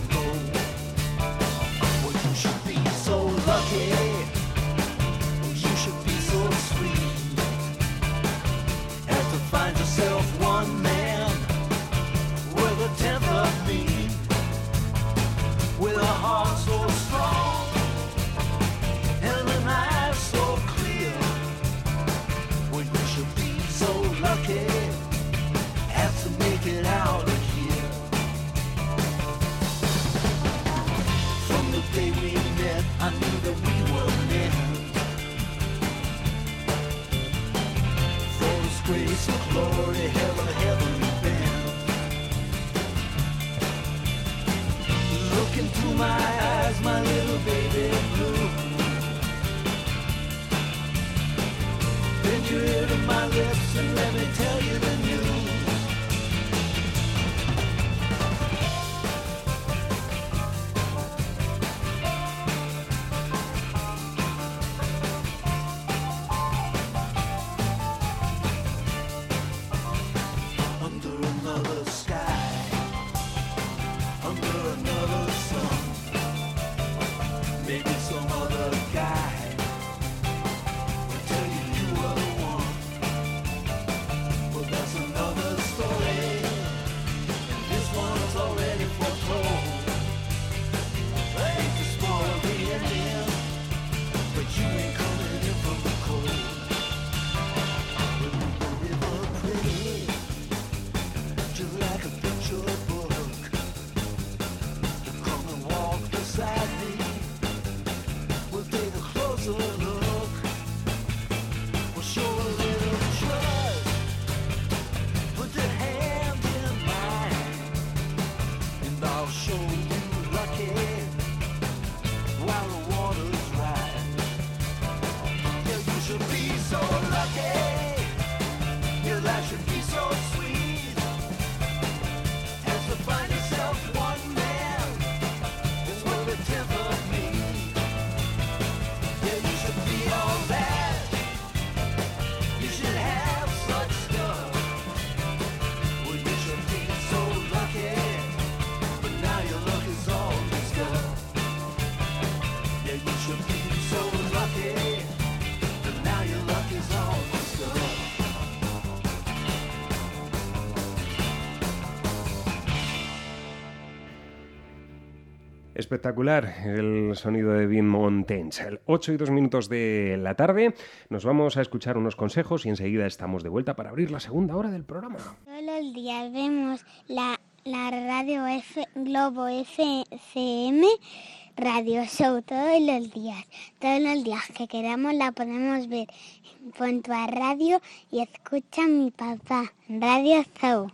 S7: espectacular el sonido de Vin Montens. 8 y 2 minutos de la tarde. Nos vamos a escuchar unos consejos y enseguida estamos de vuelta para abrir la segunda hora del programa.
S6: Todos los días vemos la, la radio F, Globo FCM Radio Show todos los días. Todos los días que queramos la podemos ver. Pon a radio y escucha a mi papá. Radio Show.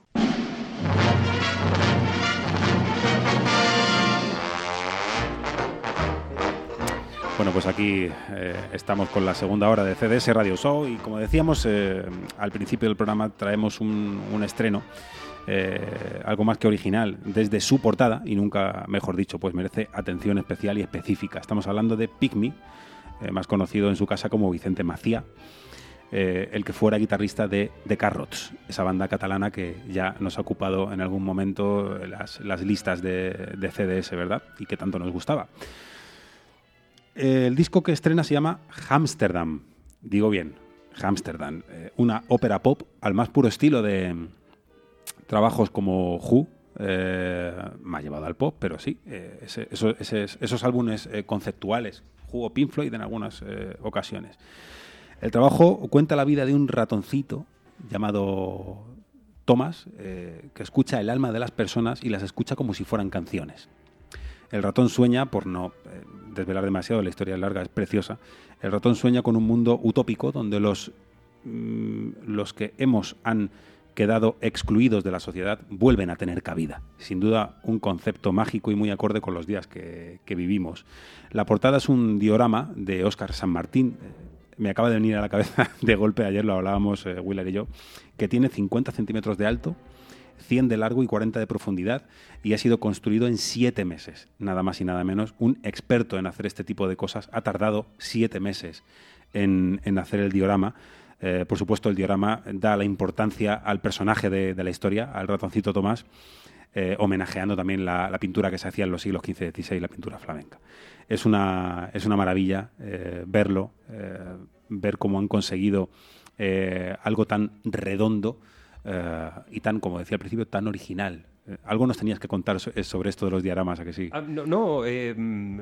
S2: Bueno, pues aquí eh, estamos con la segunda hora de CDS Radio Show y como decíamos eh, al principio del programa traemos un, estreno, eh, algo más que original, desde su portada y nunca, mejor dicho, pues merece atención especial y específica. Estamos hablando de Pygmy, más conocido en su casa como Vicente Macía. El que fuera guitarrista de The Carrots, esa banda catalana que ya nos ha ocupado en algún momento las, listas de, CDS, ¿verdad? Y que tanto nos gustaba. El disco que estrena se llama Hamsterdam, digo bien, Hamsterdam, eh, una ópera pop al más puro estilo de trabajos como Who, eh, me ha llevado al pop, pero sí, eh, esos álbumes eh, conceptuales, o Pink Floyd en algunas ocasiones. El trabajo cuenta la vida de un ratoncito llamado Thomas, que escucha el alma de las personas y las escucha como si fueran canciones. El ratón sueña, por no desvelar demasiado, la historia es larga, es preciosa. El ratón sueña con un mundo utópico donde los, mm, los que hemos han quedado excluidos de la sociedad vuelven a tener cabida. Sin duda, un concepto mágico y muy acorde con los días que, que vivimos. La portada es un diorama de Óscar San Martín. eh, Me acaba de venir a la cabeza (laughs) de golpe, ayer lo hablábamos eh, Willer y yo, que tiene 50 centímetros de alto, 100 de largo y 40 de profundidad y ha sido construido en siete meses, nada más y nada menos. Un experto en hacer este tipo de cosas ha tardado siete meses en, hacer el diorama. Eh, por supuesto, el diorama da la importancia al personaje de, la historia, al ratoncito Tomás, eh, homenajeando también la, pintura que se hacía en los siglos XV y XVI, la pintura flamenca. Es una, es una maravilla eh, verlo, ver cómo han conseguido algo tan redondo eh, y tan, como decía al principio, tan original. Eh, algo nos tenías que contar so- sobre esto de los diagramas, ¿a que sí?
S7: Ah, no, no, eh, mm,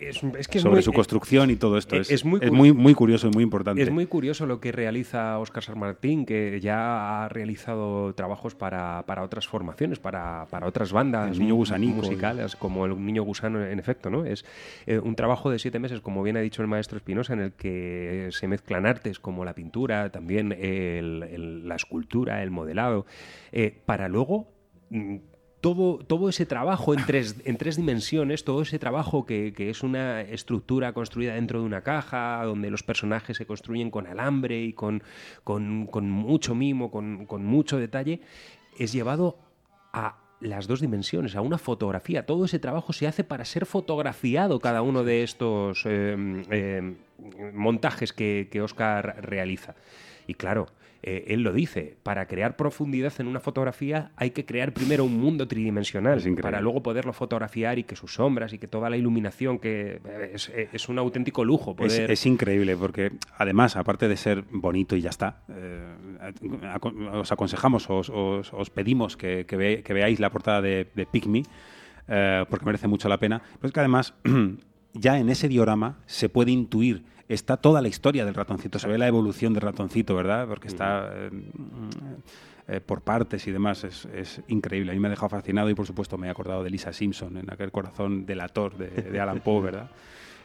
S7: es, es que es
S2: sobre
S7: muy-
S2: su construcción y todo esto.
S7: eh,
S2: Es,
S7: es muy
S2: es muy, muy curioso y muy importante.
S7: Es muy curioso lo que realiza Óscar San Martín, que ya ha realizado trabajos para, para otras formaciones, para, para otras bandas
S2: El Niño Gusanico.
S7: musicales, como el Niño Gusano, en efecto, ¿no? Es eh, un trabajo de siete meses, como bien ha dicho el maestro Espinosa, en el que se mezclan artes como la pintura, también el- el- la escultura, el modelado, eh, para luego mm, todo, todo ese trabajo en tres, en tres dimensiones, todo ese trabajo que, que es una estructura construida dentro de una caja, donde los personajes se construyen con alambre y con, con, con mucho mimo, con, con mucho detalle, es llevado a las dos dimensiones, a una fotografía. Todo ese trabajo se hace para ser fotografiado cada uno de estos eh, eh, montajes que, que Oscar realiza. Y claro, eh, él lo dice, para crear profundidad en una fotografía hay que crear primero un mundo tridimensional, para luego poderlo fotografiar y que sus sombras y que toda la iluminación, que eh, es, es un auténtico lujo
S2: Es,
S7: poder...
S2: es increíble porque además, aparte de ser bonito y ya está, eh, os aconsejamos, os, os- os pedimos que, que ve- que veáis la portada de, de Pick Me, eh, porque merece mucho la pena. Pero es que además, (clears throat) ya en ese diorama se puede intuir, está toda la historia del ratoncito, se ve la evolución del ratoncito, ¿verdad? Porque está... eh, eh, por partes y demás, es, es increíble. A mí me ha dejado fascinado y por supuesto me he acordado de Lisa Simpson en aquel corazón delator de, de Alan (laughs) Poe, ¿verdad?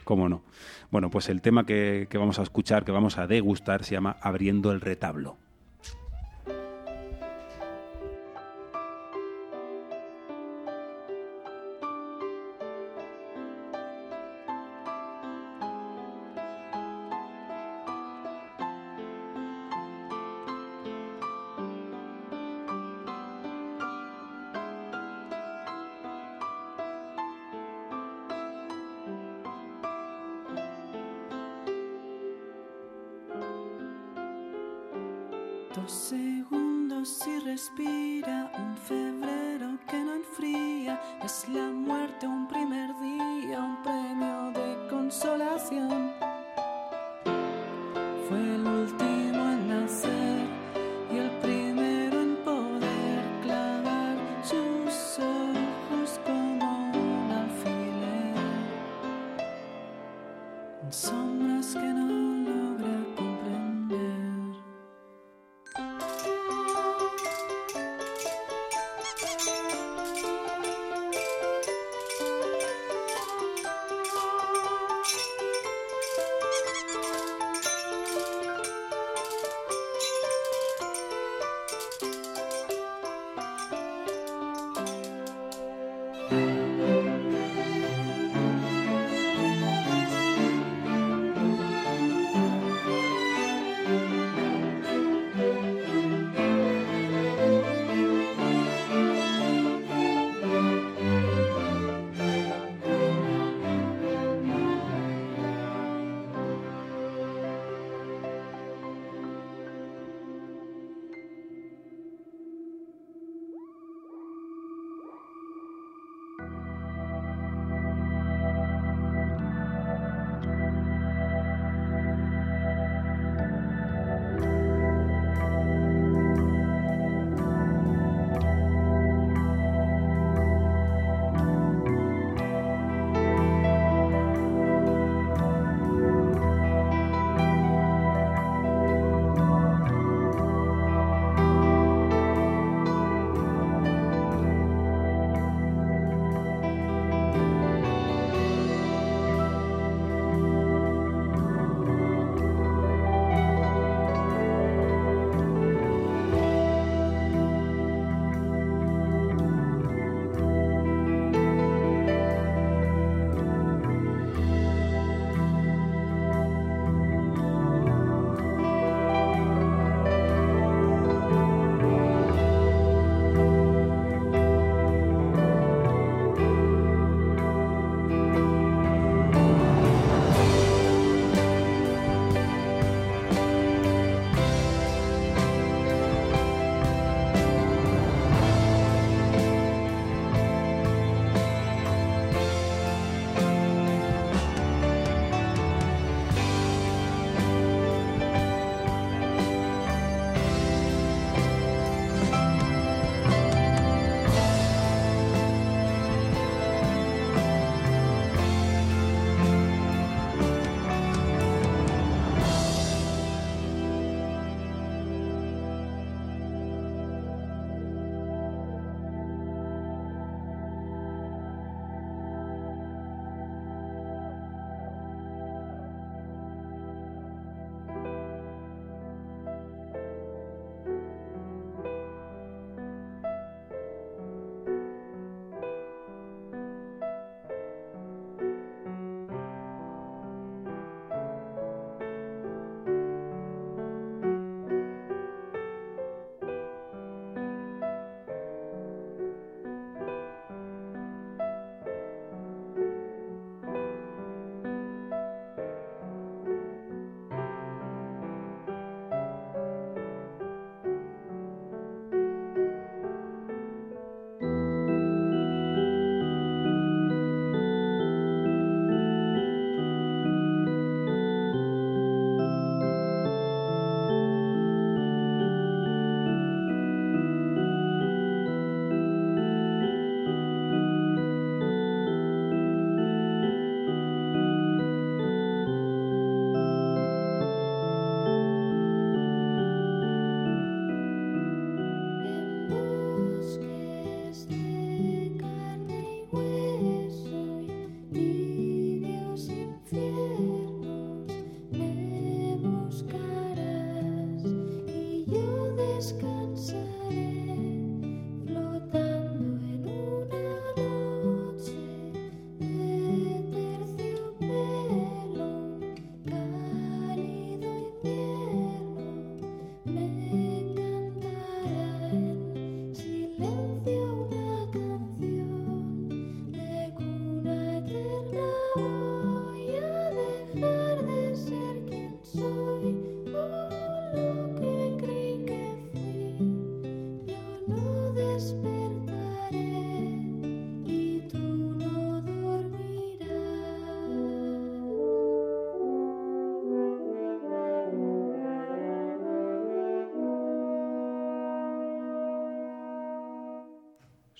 S2: ¿Cómo no? Bueno, pues el tema que, que vamos a escuchar, que vamos a degustar, se llama Abriendo el retablo.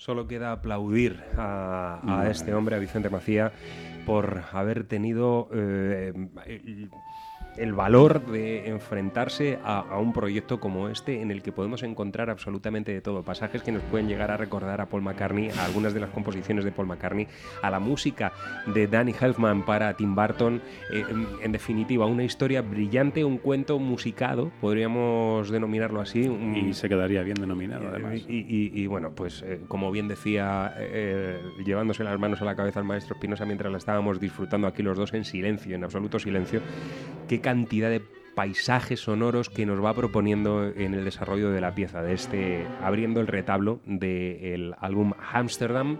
S7: Solo queda aplaudir a, este hombre, a Vicente Macía, por haber tenido eh, el, valor de enfrentarse a, a un proyecto como este en el que podemos encontrar absolutamente de todo. Pasajes que nos pueden llegar a recordar a Paul McCartney, a algunas de las composiciones de Paul McCartney, a la música de Danny Elfman para Tim Burton. Eh, en, en definitiva, una historia brillante, un cuento musicado, podríamos denominarlo así. un-
S2: Y se quedaría bien denominado,
S7: eh,
S2: además.
S7: Y, y- y, bueno, pues eh, como bien decía, eh, llevándose las manos a la cabeza el maestro Espinosa mientras la estábamos disfrutando aquí los dos en silencio, en absoluto silencio, qué cantidad de paisajes sonoros que nos va proponiendo en el desarrollo de la pieza, de este, abriendo el retablo del álbum Amsterdam.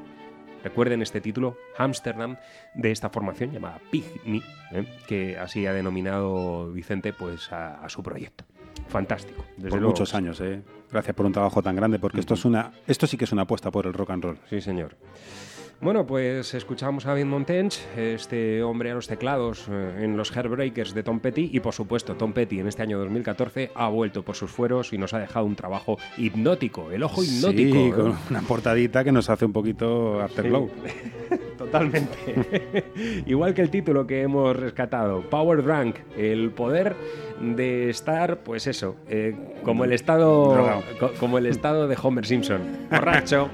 S7: Recuerden este título, Amsterdam, de esta formación llamada Pygmy, ¿eh? que así ha denominado Vicente pues a, a su proyecto. Fantástico. Desde
S2: por
S7: luego.
S2: muchos años, ¿eh? Gracias por un trabajo tan grande, porque esto es una, esto sí que es una apuesta por el rock and roll.
S7: Sí, señor.
S11: Bueno, pues escuchamos a David Montench, este hombre a los teclados eh, en los Hairbreakers de Tom Petty y por supuesto Tom Petty en este año 2014 ha vuelto por sus fueros y nos ha dejado un trabajo hipnótico, el ojo hipnótico.
S2: Sí, con una portadita que nos hace un poquito Afterglow. (laughs)
S11: Totalmente. (laughs) Igual que el título que hemos rescatado, Power Drunk, el poder de estar, pues eso, eh, como el estado,
S2: Drogado.
S11: como el estado de Homer Simpson, borracho.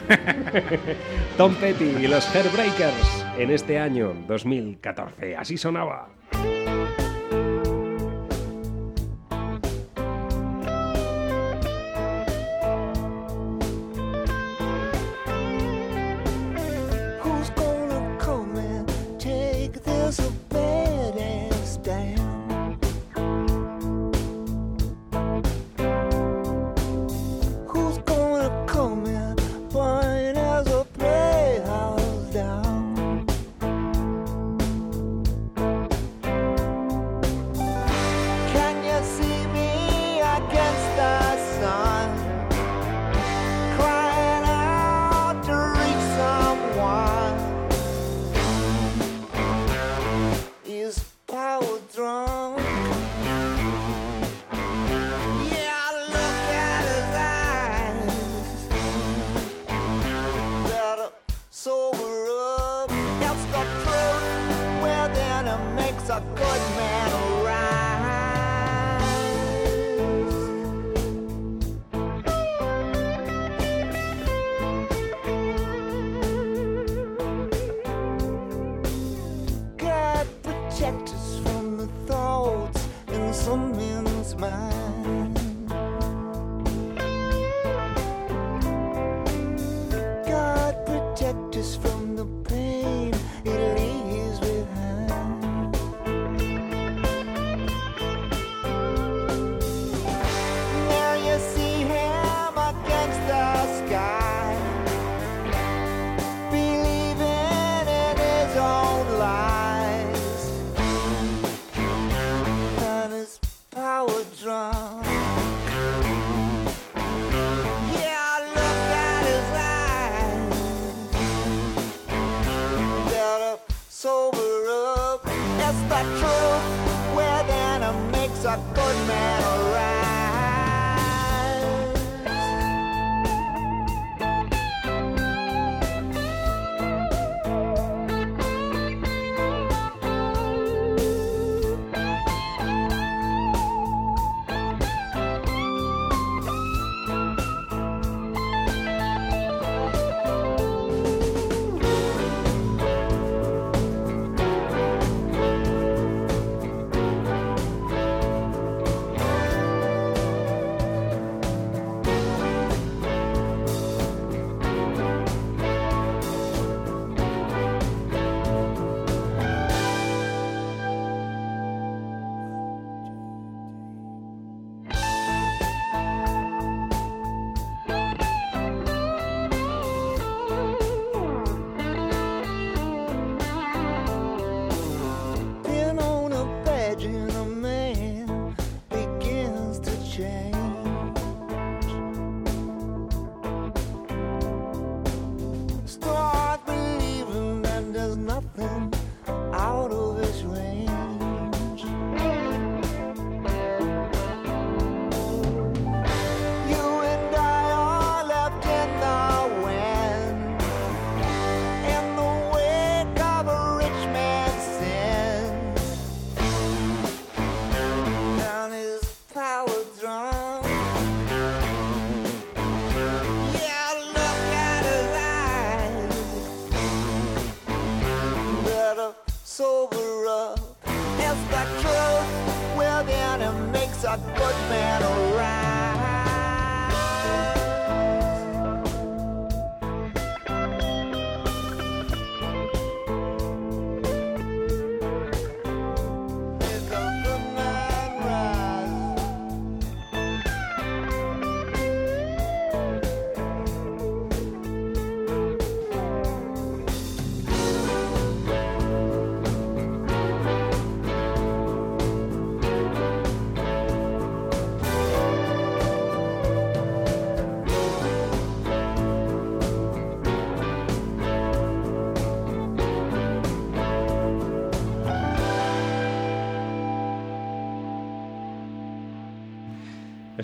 S11: (laughs) Tom Petty y los Hairbreakers en este año 2014. Así sonaba.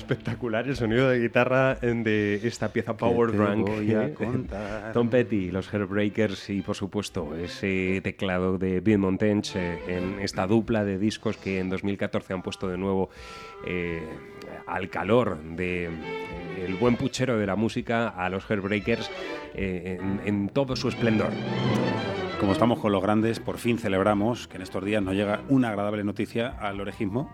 S7: Espectacular el sonido de guitarra de esta pieza Power Drunk. (laughs) Tom Petty, los Heartbreakers y por supuesto ese teclado de Bill Montench eh, en esta dupla de discos que en 2014 han puesto de nuevo eh, al calor de eh, el buen puchero de la música a los Heartbreakers eh, en, en todo su esplendor.
S2: Como estamos con los grandes, por fin celebramos que en estos días nos llega una agradable noticia al orejismo.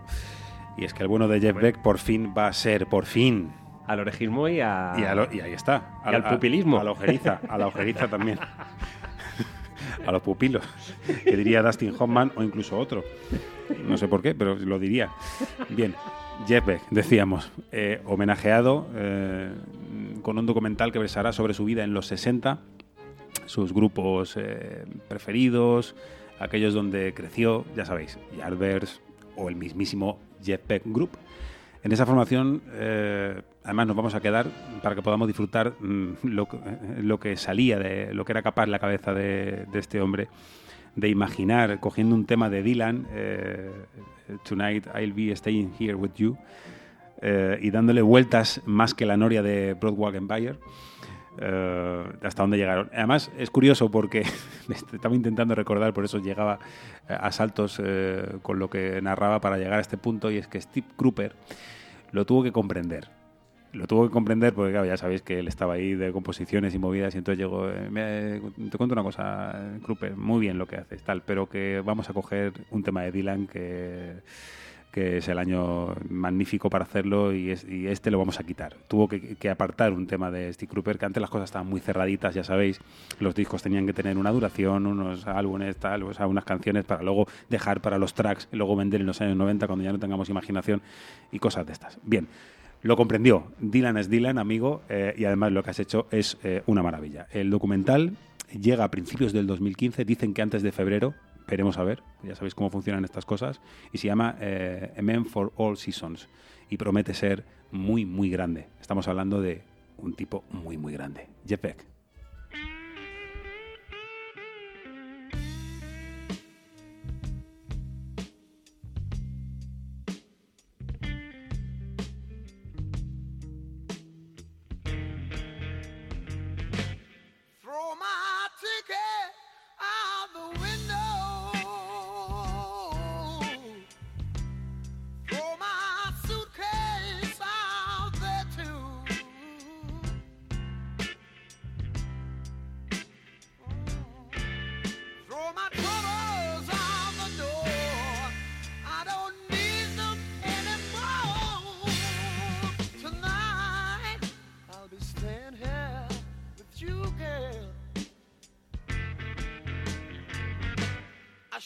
S2: Y es que el bueno de Jeff Beck por fin va a ser, por fin.
S7: Al orejismo y a.
S2: Y, a lo- y ahí está.
S7: Y al pupilismo.
S2: A, la ojeriza, a la ojeriza también. (laughs) a los pupilos. Que diría Dustin Hoffman o incluso otro. No sé por qué, pero lo diría. Bien. Jeff Beck, decíamos, eh, homenajeado eh, con un documental que versará sobre su vida en los 60 sus grupos eh, preferidos, aquellos donde creció, ya sabéis, Yardbirds o el mismísimo Jeff Beck Group. En esa formación, eh, además, nos vamos a quedar para que podamos disfrutar mm, lo, eh, lo que salía de lo que era capaz la cabeza de, de este hombre de imaginar, cogiendo un tema de Dylan, eh, Tonight I'll be staying here with you, eh, y dándole vueltas más que la noria de Broadwalk Empire. Eh, hasta dónde llegaron. Además, es curioso porque (laughs) estaba intentando recordar, por eso llegaba eh, a saltos eh, con lo que narraba para llegar a este punto, y es que Steve Cropper lo tuvo que comprender. Lo tuvo que comprender porque, claro, ya sabéis que él estaba ahí de composiciones y movidas, y entonces llegó, te cuento una cosa, Cropper, muy bien lo que haces, tal, pero que vamos a coger un tema de Dylan que que es el año magnífico para hacerlo y, es- y este lo vamos a quitar. Tuvo que, apartar un tema de Steve Cropper, que antes las cosas estaban muy cerraditas, ya sabéis, los discos tenían que tener una duración, unos álbumes, tal, o sea, unas canciones para luego dejar para los tracks y luego vender en los años 90 cuando ya no tengamos imaginación y cosas de estas. Bien. Lo comprendió. Dylan es Dylan, amigo, eh, y además lo que has hecho es eh, una maravilla. El documental llega a principios del 2015, dicen que antes de febrero, veremos a ver, ya sabéis cómo funcionan estas cosas, y se llama eh, A Man for All Seasons, y promete ser muy, muy grande. Estamos hablando de un tipo muy, muy grande. Jeff Beck.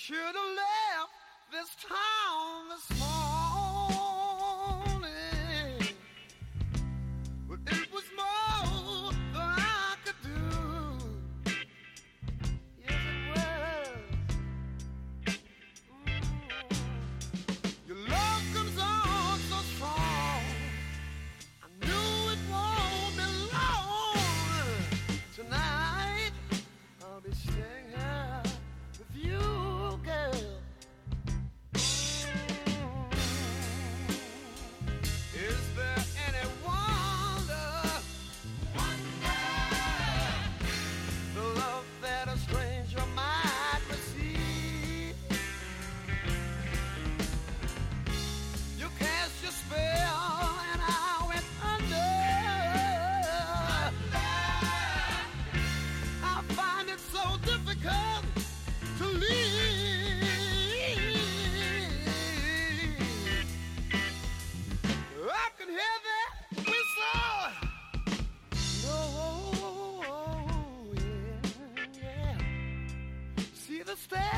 S13: Should have left this town this morning, See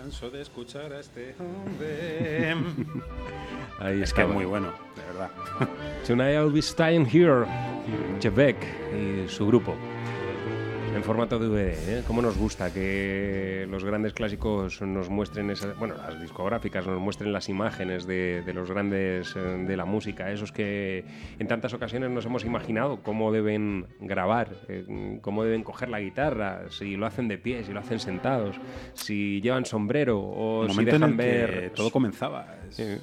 S2: canso de escuchar a este hombre. (laughs)
S7: Ahí
S2: es
S7: está.
S2: que es muy bueno, de verdad. (laughs)
S7: Tonight I'll be staying here. Jebek y su grupo. Formato DVD, ¿eh? ¿Cómo nos gusta que los grandes clásicos nos muestren esas... Bueno, las discográficas nos muestren las imágenes de, de los grandes eh, de la música, esos que en tantas ocasiones nos hemos imaginado cómo deben grabar, eh, cómo deben coger la guitarra, si lo hacen de pie, si lo hacen sentados, si llevan sombrero o
S2: Un
S7: si
S2: momento en
S7: dejan
S2: el que
S7: ver...
S2: todo comenzaba. Es-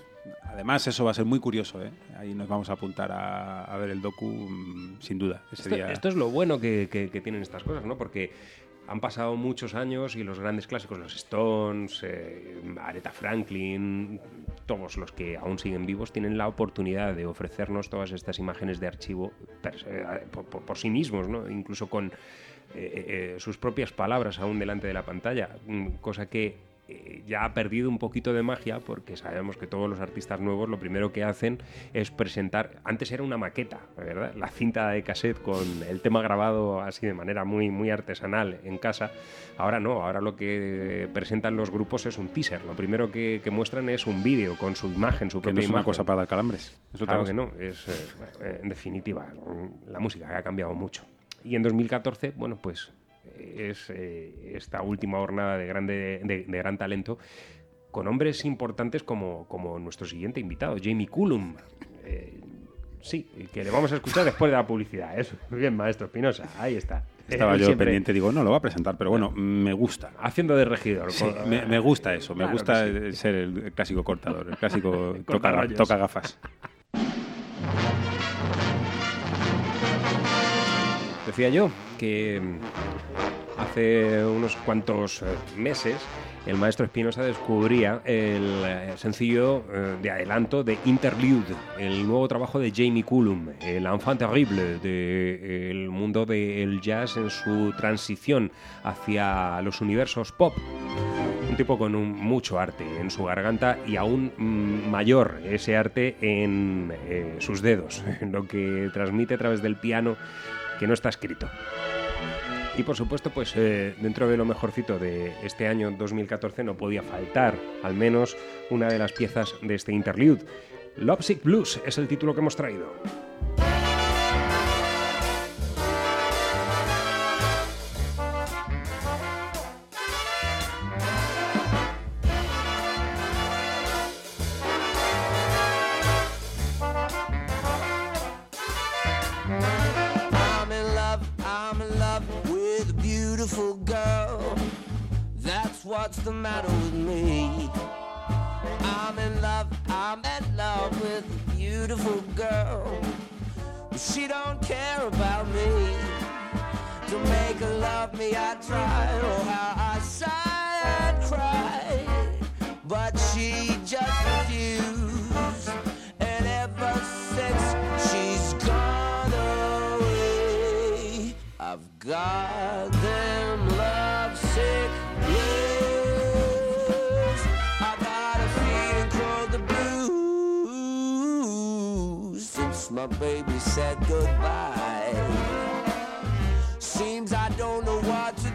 S2: Además, eso va a ser muy curioso. ¿eh? Ahí nos vamos a apuntar a, a ver el docu, mm, sin duda. Ese
S7: Esto,
S2: día-
S7: esto es lo bueno que, que- que tienen estas cosas, ¿no? Porque han pasado muchos años y los grandes clásicos, los Stones, eh, Aretha Franklin, todos los que aún siguen vivos, tienen la oportunidad de ofrecernos todas estas imágenes de archivo per- eh, por, por- por sí mismos, ¿no? Incluso con eh, eh, sus propias palabras aún delante de la pantalla, mm, cosa que eh, ya ha perdido un poquito de magia porque sabemos que todos los artistas nuevos lo primero que hacen es presentar, antes era una maqueta, ¿verdad? La cinta de cassette con el tema grabado así de manera muy, muy artesanal en casa, ahora no, ahora lo que presentan los grupos es un teaser, lo primero que, que muestran es un vídeo con su imagen, su
S2: que no
S7: propia
S2: es una
S7: imagen.
S2: cosa para dar calambres. Es otra
S7: Claro que no, es eh, eh, en definitiva la música ha cambiado mucho. Y en 2014, bueno, pues es eh, esta última jornada de, grande, de, de gran talento con hombres importantes como, como nuestro siguiente invitado, Jamie Cullum. Eh, sí, que le vamos a escuchar después de la publicidad. Eso, bien, maestro Espinosa, ahí está.
S2: Estaba
S7: Eh,
S2: yo
S7: siempre
S2: pendiente, digo, no lo va a presentar, pero bueno, me gusta.
S7: Haciendo de regidor.
S2: Sí,
S7: con-
S2: me, me gusta eso, me
S7: Claro
S2: gusta
S7: sí.
S2: ser el clásico cortador, el clásico (laughs) toca gafas.
S7: Decía yo que mm, hace unos cuantos eh, meses el maestro Espinosa descubría el eh, sencillo eh, de adelanto de Interlude, el nuevo trabajo de Jamie Cullum, el enfant terrible del mundo del jazz en su transición hacia los universos pop. Un tipo con un- mucho arte en su garganta y aún mm, mayor ese arte en eh, sus dedos, (laughs) lo que transmite a través del piano que no está escrito. Y por supuesto, pues eh, dentro de lo mejorcito de este año 2014 no podía faltar al menos una de las piezas de este interlude. Lovesick Blues es el título que hemos traído.
S10: What's the matter with me. I'm in love, I'm in love with a beautiful girl. But she don't care about me. To make her love me, I try. Oh, how I sigh and cry. But she just refused. And ever since she's gone away, I've got since baby said goodbye. Seems I don't know what to do.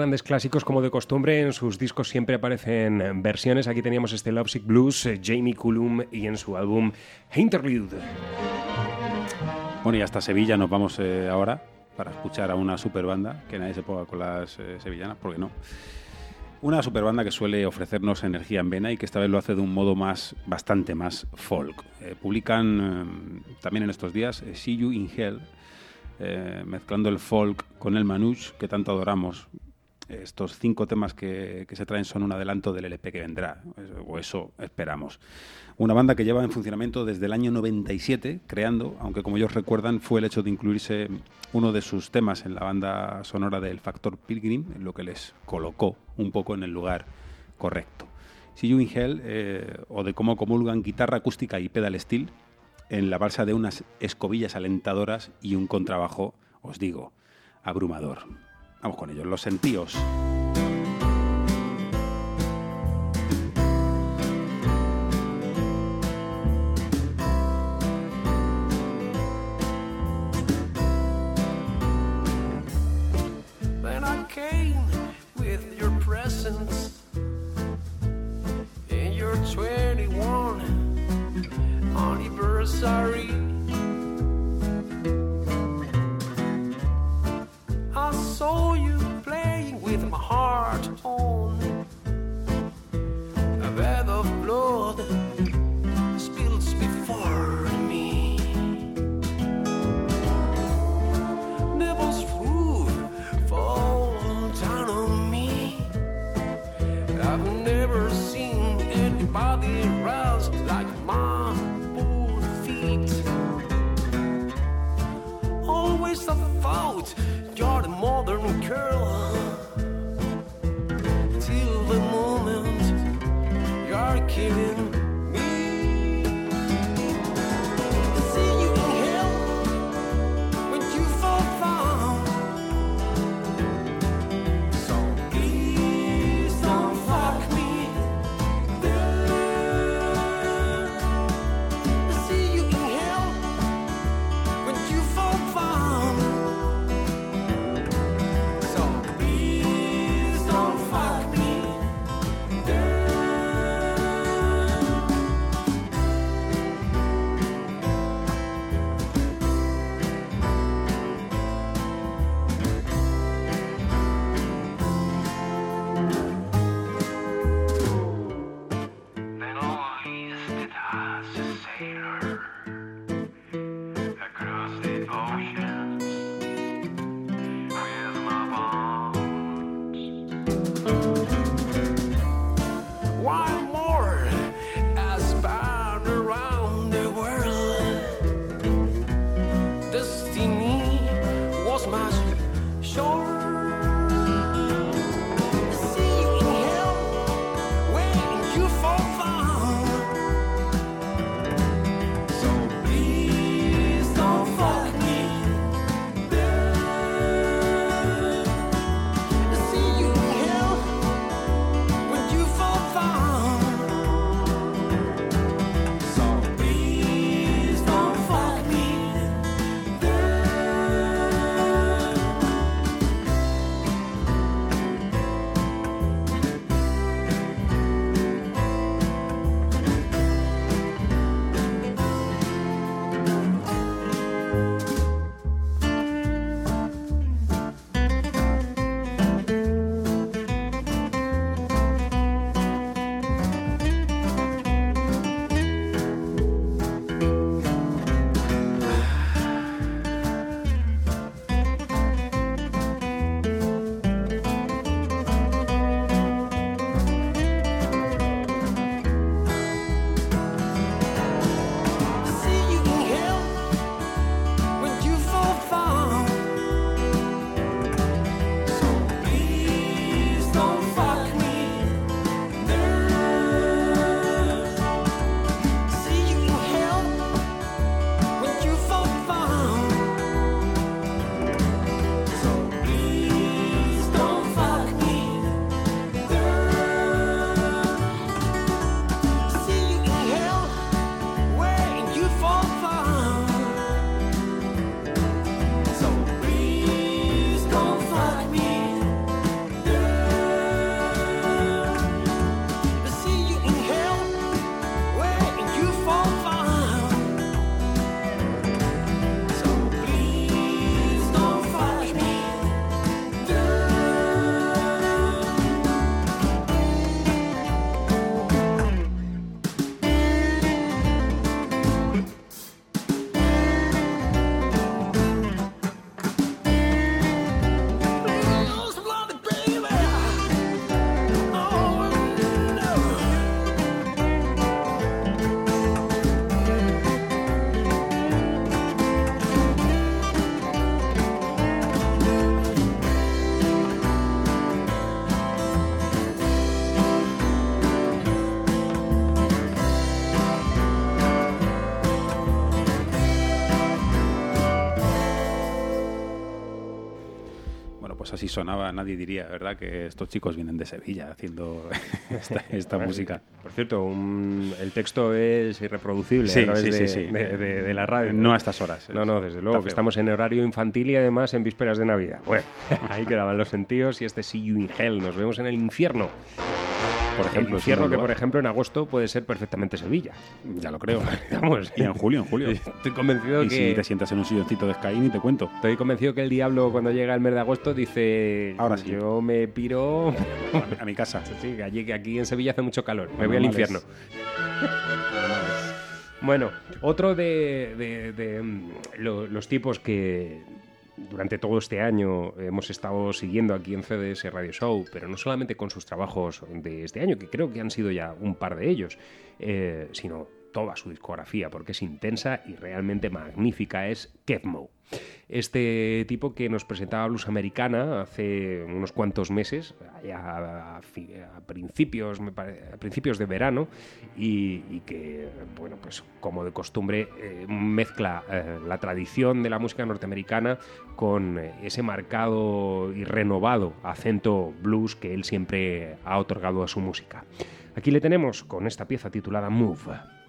S7: Grandes clásicos como de costumbre, en sus discos siempre aparecen versiones. Aquí teníamos este Lovesick Blues, eh, Jamie Cullum y en su álbum Interlude.
S2: Bueno, y hasta Sevilla nos vamos eh, ahora para escuchar a una super banda, que nadie se ponga con las eh, sevillanas, porque no. Una super banda que suele ofrecernos energía en vena y que esta vez lo hace de un modo más, bastante más folk. Eh, publican también en estos días eh, See You in Hell, mezclando el folk con el manouche que tanto adoramos. Estos cinco temas que, se traen son un adelanto del LP que vendrá, o eso esperamos. Una banda que lleva en funcionamiento desde el año 97, creando, aunque como ellos recuerdan, fue el hecho de incluirse uno de sus temas en la banda sonora del Factor Pilgrim, lo que les colocó un poco en el lugar correcto. See You in Hell, eh, o de cómo comulgan guitarra acústica y pedal steel en la balsa de unas escobillas alentadoras y un contrabajo, os digo, abrumador. Vamos con ellos, los sentíos. Así sonaba, nadie diría, ¿verdad? Que estos chicos vienen de Sevilla haciendo (laughs) esta, (laughs) esta música.
S7: Por cierto, un- el texto es irreproducible
S2: Sí,
S7: a través
S2: sí,
S7: de,
S2: sí,
S7: de- de- de la radio.
S2: No a estas horas.
S7: No, no, desde luego, que estamos en horario infantil y además en vísperas de Navidad. Bueno, (laughs) ahí quedaban los sentidos y este See You in Hell. Nos vemos en el infierno.
S2: Por ejemplo,
S7: el infierno que, por ejemplo, en agosto puede ser perfectamente Sevilla.
S2: Ya lo creo. (laughs) (laughs)
S7: Vamos,
S2: Y en julio, en julio. (laughs)
S7: Estoy convencido
S2: Y
S7: que...
S2: si te sientas en un silloncito de Sky, ni te cuento.
S7: Estoy convencido que el diablo cuando llega el mes de agosto dice
S2: Ahora sí.
S7: yo me piro
S2: A mi casa.
S7: sí, que allí que aquí en Sevilla hace mucho calor me voy al infierno bueno otro de, de- de, mm, lo- los tipos que durante todo este año hemos estado siguiendo aquí en CDS Radio Show, pero no solamente con sus trabajos de este año, que creo que han sido ya un par de ellos, eh, sino toda su discografía, porque es intensa y realmente magnífica, es Kevmo. Este tipo que nos presentaba Blues Americana hace unos cuantos meses, a, principios, a principios de verano, y, que, bueno, pues como de costumbre, eh, mezcla eh, la tradición de la música norteamericana con ese marcado y renovado acento blues que él siempre ha otorgado a su música. Aquí le tenemos con esta pieza titulada Move.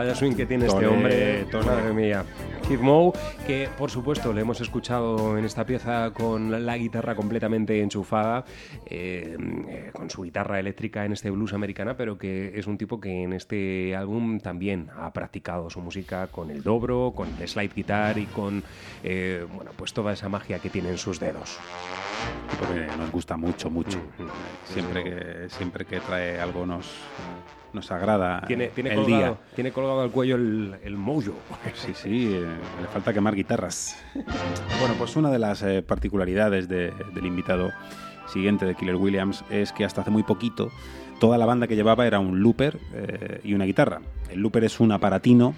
S7: Vaya swing que tiene este
S2: Tole,
S7: hombre,
S2: tole.
S7: madre mía. Keith Moe, que por supuesto le hemos escuchado en esta pieza con la, guitarra completamente enchufada, eh, eh, con su guitarra eléctrica en este blues americana, pero que es un tipo que en este álbum también ha practicado su música con el dobro, con el slide guitar y con eh, bueno, pues toda esa magia que tiene en sus dedos.
S2: Porque nos gusta mucho, mucho.
S7: Mm,
S2: Siempre que, siempre que trae algo nos, nos agrada
S7: Tiene, tiene,
S2: el
S7: colgado,
S2: día.
S7: tiene colgado al cuello el, el mojo.
S2: Sí, sí, eh, le falta quemar guitarras. Bueno, pues una de las eh, particularidades de- del invitado siguiente de Killer Williams es que hasta hace muy poquito toda la banda que llevaba era un looper eh, y una guitarra. El looper es un aparatino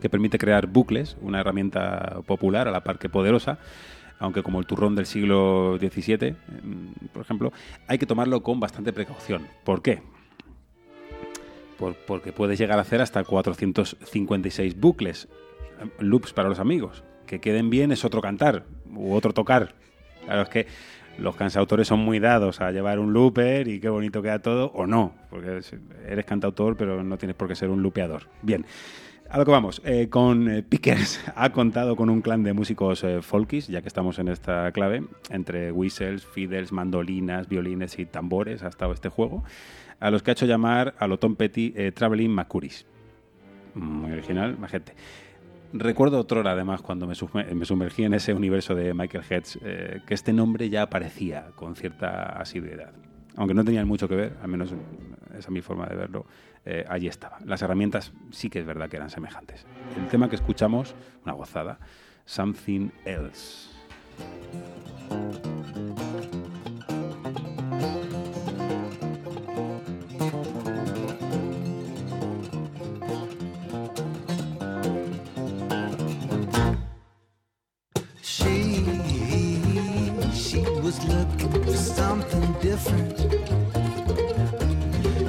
S2: que permite crear bucles, una herramienta popular a la par que poderosa, aunque como el turrón del siglo XVII, mm, por ejemplo, hay que tomarlo con bastante precaución. ¿Por qué? Por- porque puedes llegar a hacer hasta 456 bucles, loops para los amigos. Que queden bien es otro cantar u otro tocar. Claro, es que los cansautores son muy dados a llevar un looper y qué bonito queda todo, o no, porque es- eres cantautor, pero no tienes por qué ser un lupeador. Bien. A lo que vamos, eh, con eh, Pickers (laughs) ha contado con un clan de músicos eh, folkies, ya que estamos en esta clave, entre whistles, fiddles, mandolinas, violines y tambores, ha estado este juego, a los que ha hecho llamar a lo Tom Petty eh, Traveling Macuris. Muy original, gente. Recuerdo otrora, además, cuando me, sume- me sumergí en ese universo de Michael Heads, eh, que este nombre ya aparecía con cierta asiduidad. Aunque no tenían mucho que ver, al menos esa es mi forma de verlo, eh, allí estaba. Las herramientas sí que es verdad que eran semejantes. El tema que escuchamos, una gozada, Something Else.
S9: Different.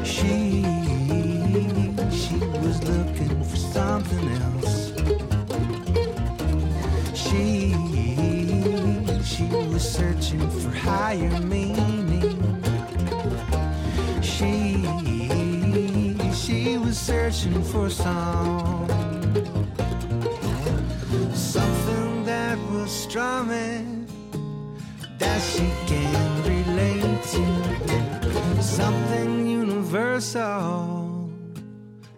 S9: She, she was looking for something else. She, she was searching for higher meaning. She, she was searching for some something that was strumming that she can to something universal.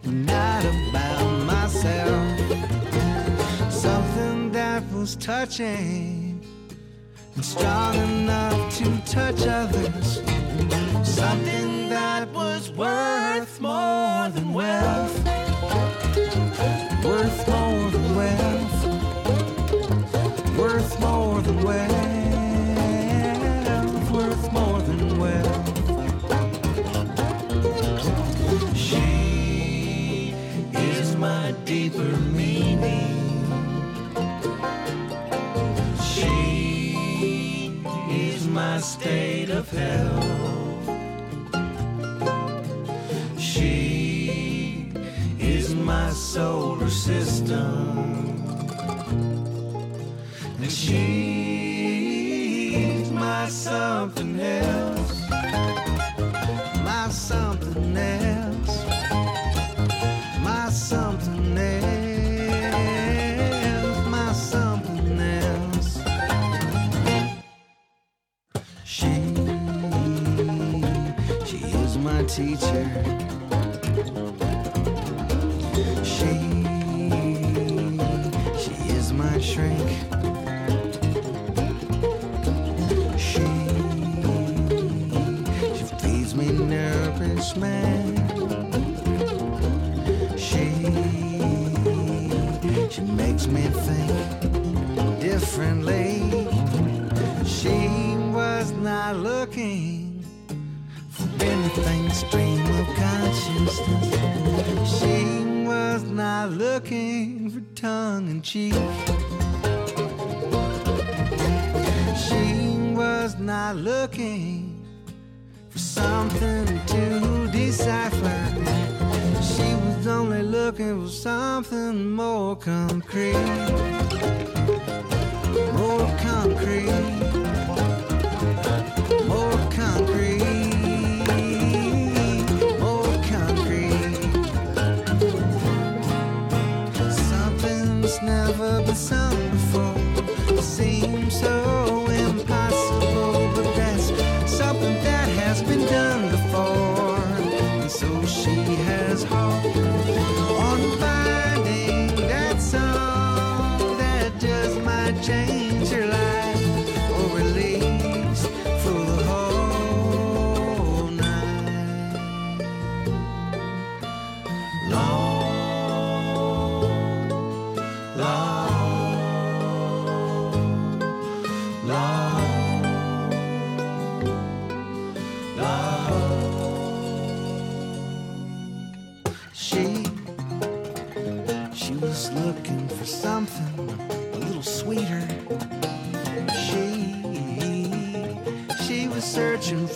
S9: Not about myself. Something that was touching and strong enough to touch others. Something that was worth more than wealth. Worth more than wealth. Worth more than wealth, deeper meaning. She is my state of health. She is my solar system. And she's my something else. Teacher. She, she is my shrink. She, she feeds me nourishment. She, she makes me think differently. She was not looking for anything stream of consciousness. She was not looking for tongue in cheek. She was not looking for something to decipher. She was only looking for something. More concrete. More concrete. More concrete.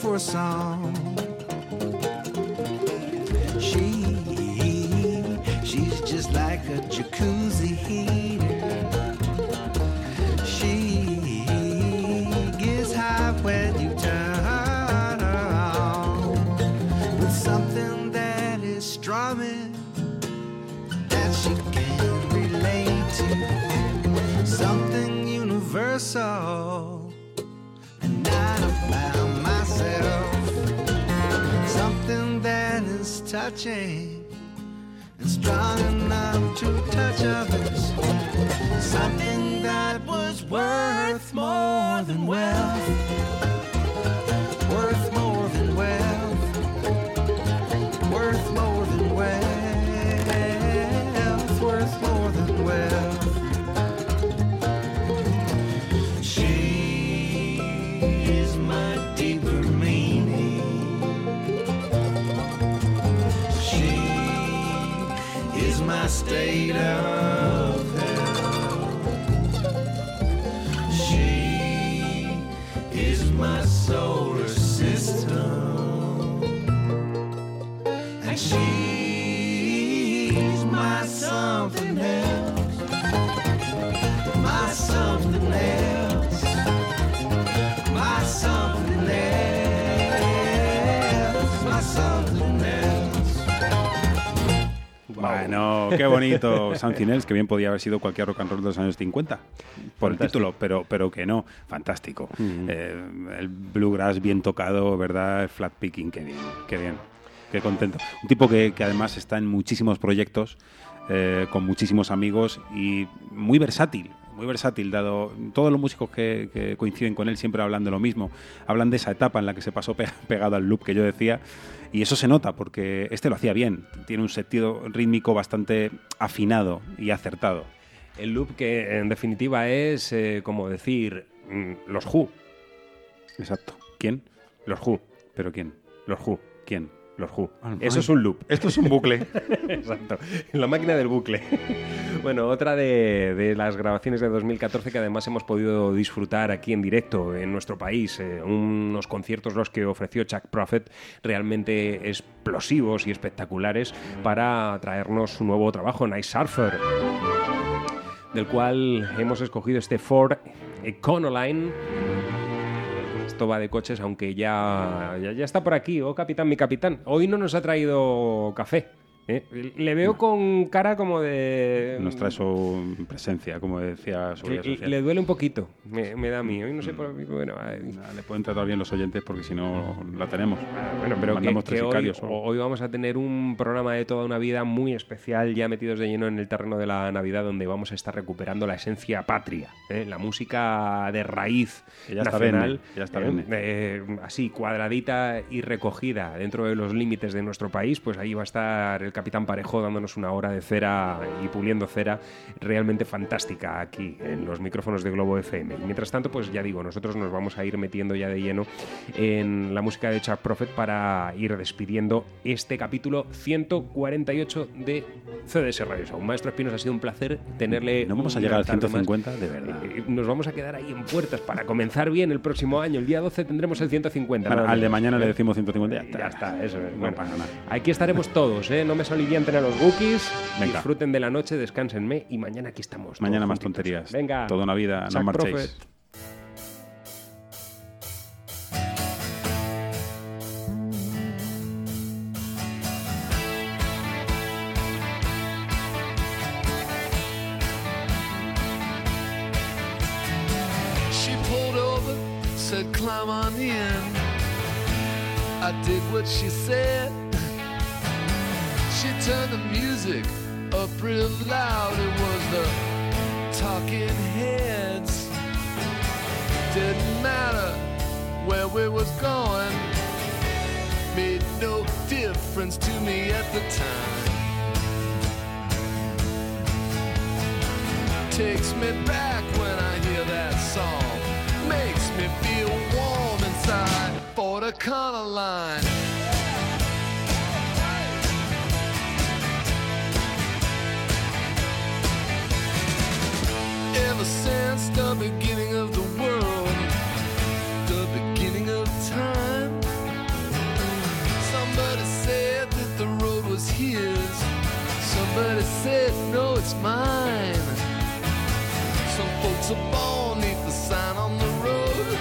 S9: For a song. She, she's just like a jacuzzi touching and strong enough to touch others. Something that was worth more than wealth.
S2: Bonito Something Else, que bien podía haber sido cualquier rock and roll de los años 50 por el título, pero, pero que no, fantástico. Eh, el bluegrass bien tocado, ¿verdad? El flat picking, qué bien, qué bien, qué contento. Un tipo que, que además está en muchísimos proyectos, eh, con muchísimos amigos y muy versátil. Muy versátil, dado todos los músicos que, que coinciden con él siempre hablan de lo mismo. Hablan de esa etapa en la que se pasó pe- pegado al loop que yo decía. Y eso se nota porque este lo hacía bien. Tiene un sentido rítmico bastante afinado y acertado.
S7: El loop que en definitiva es eh, como decir mm, los Who.
S2: Exacto. ¿Quién?
S7: Los Who.
S2: ¿Pero quién?
S7: Los Who.
S2: ¿Quién?
S7: Los Who.
S2: Ah,
S7: Eso es un loop.
S2: Esto es un bucle. (laughs)
S7: Exacto. La máquina del bucle. bueno, otra de, de las grabaciones de 2014 que además hemos podido disfrutar aquí en directo en nuestro país. eh, unos conciertos los que ofreció Chuck Prophet realmente explosivos y espectaculares para traernos su nuevo trabajo, Night Surfer del cual hemos escogido este Ford Econoline. Esto va de coches, aunque ya, ya, ya está por aquí. Oh, capitán, mi capitán. Hoy no nos ha traído café. ¿Eh? Le veo con cara como de...
S2: Nos trae su presencia, como decía su
S7: Le,
S2: vida social.
S7: le duele un poquito, me, me da a mí. Hoy no sé por bueno, ay,
S2: Le pueden tratar bien los oyentes porque si no la tenemos.
S7: Bueno, pero que,
S2: Mandamos
S7: que
S2: tres
S7: hoy, hoy vamos a tener un programa de toda una vida muy especial, ya metidos de lleno en el terreno de la Navidad, donde vamos a estar recuperando la esencia patria, ¿eh? la música de raíz
S2: Que ya está
S7: nacional,
S2: vende, ya está
S7: ¿eh?
S2: vende.
S7: Eh, así cuadradita y recogida dentro de los límites de nuestro país, pues ahí va a estar el Capitán Parejo dándonos una hora de cera y puliendo cera realmente fantástica aquí en los micrófonos de Globo FM. Y mientras tanto, pues ya digo, nosotros nos vamos a ir metiendo ya de lleno en la música de Chuck Prophet para ir despidiendo este capítulo 148 de CDS Radio Show. Maestro Espinos, ha sido un placer tenerle.
S2: No vamos a llegar al
S7: tarde más.
S2: 150, de verdad.
S7: Eh, Nos vamos a quedar ahí en puertas para comenzar bien el próximo año. El día 12 tendremos el 150.
S2: Bueno,
S7: nada
S2: al de mañana le
S7: ¿Eh?
S2: decimos 150 ya está.
S7: Ya está, eso es.
S2: No
S7: Bueno,
S2: pasa nada.
S7: Aquí estaremos todos, ¿eh? No me solivianten a los bookies.
S2: Venga.
S7: Disfruten de la noche, descánsenme y mañana aquí estamos.
S2: Mañana más
S7: juntitos.
S2: tonterías.
S7: Venga.
S2: Toda una vida, no
S7: Chuck
S2: marchéis.
S7: Prophet.
S13: She said, she turned the music up real loud. It was the talking heads. Didn't matter where we was going. Made no difference to me at the time. takes me back when I hear that song. Makes me feel warm inside for the color line. the beginning of the world, the beginning of time. Somebody said that the road was his, somebody said, no, it's mine. Some folks are born, need the sign on the road,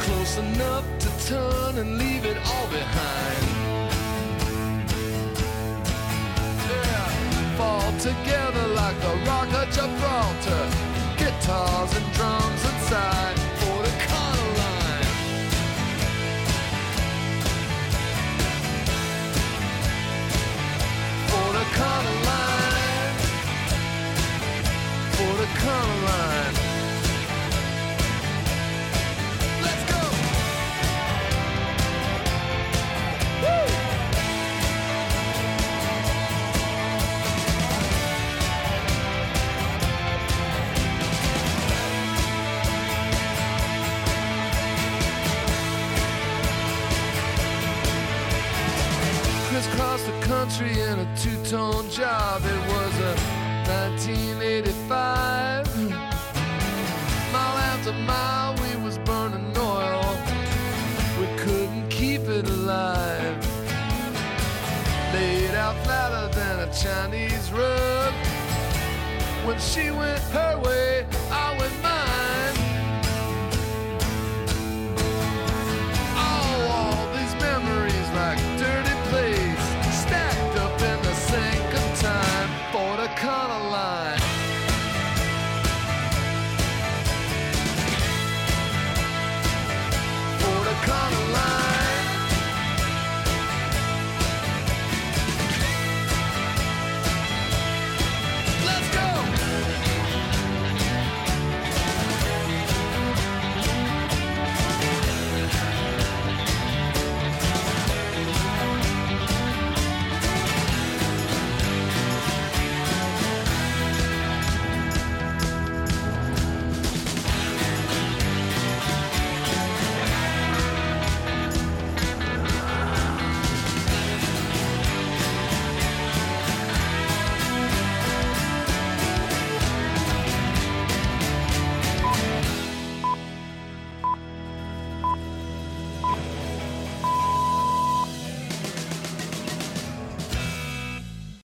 S13: close enough to turn and leave it all behind. Yeah, fall together like the rock at Gibraltar. Guitars and drums inside two-tone job. It was a 1985. Mile after mile, we was burning oil. We couldn't keep it alive. Laid out flatter than a Chinese rug. When she went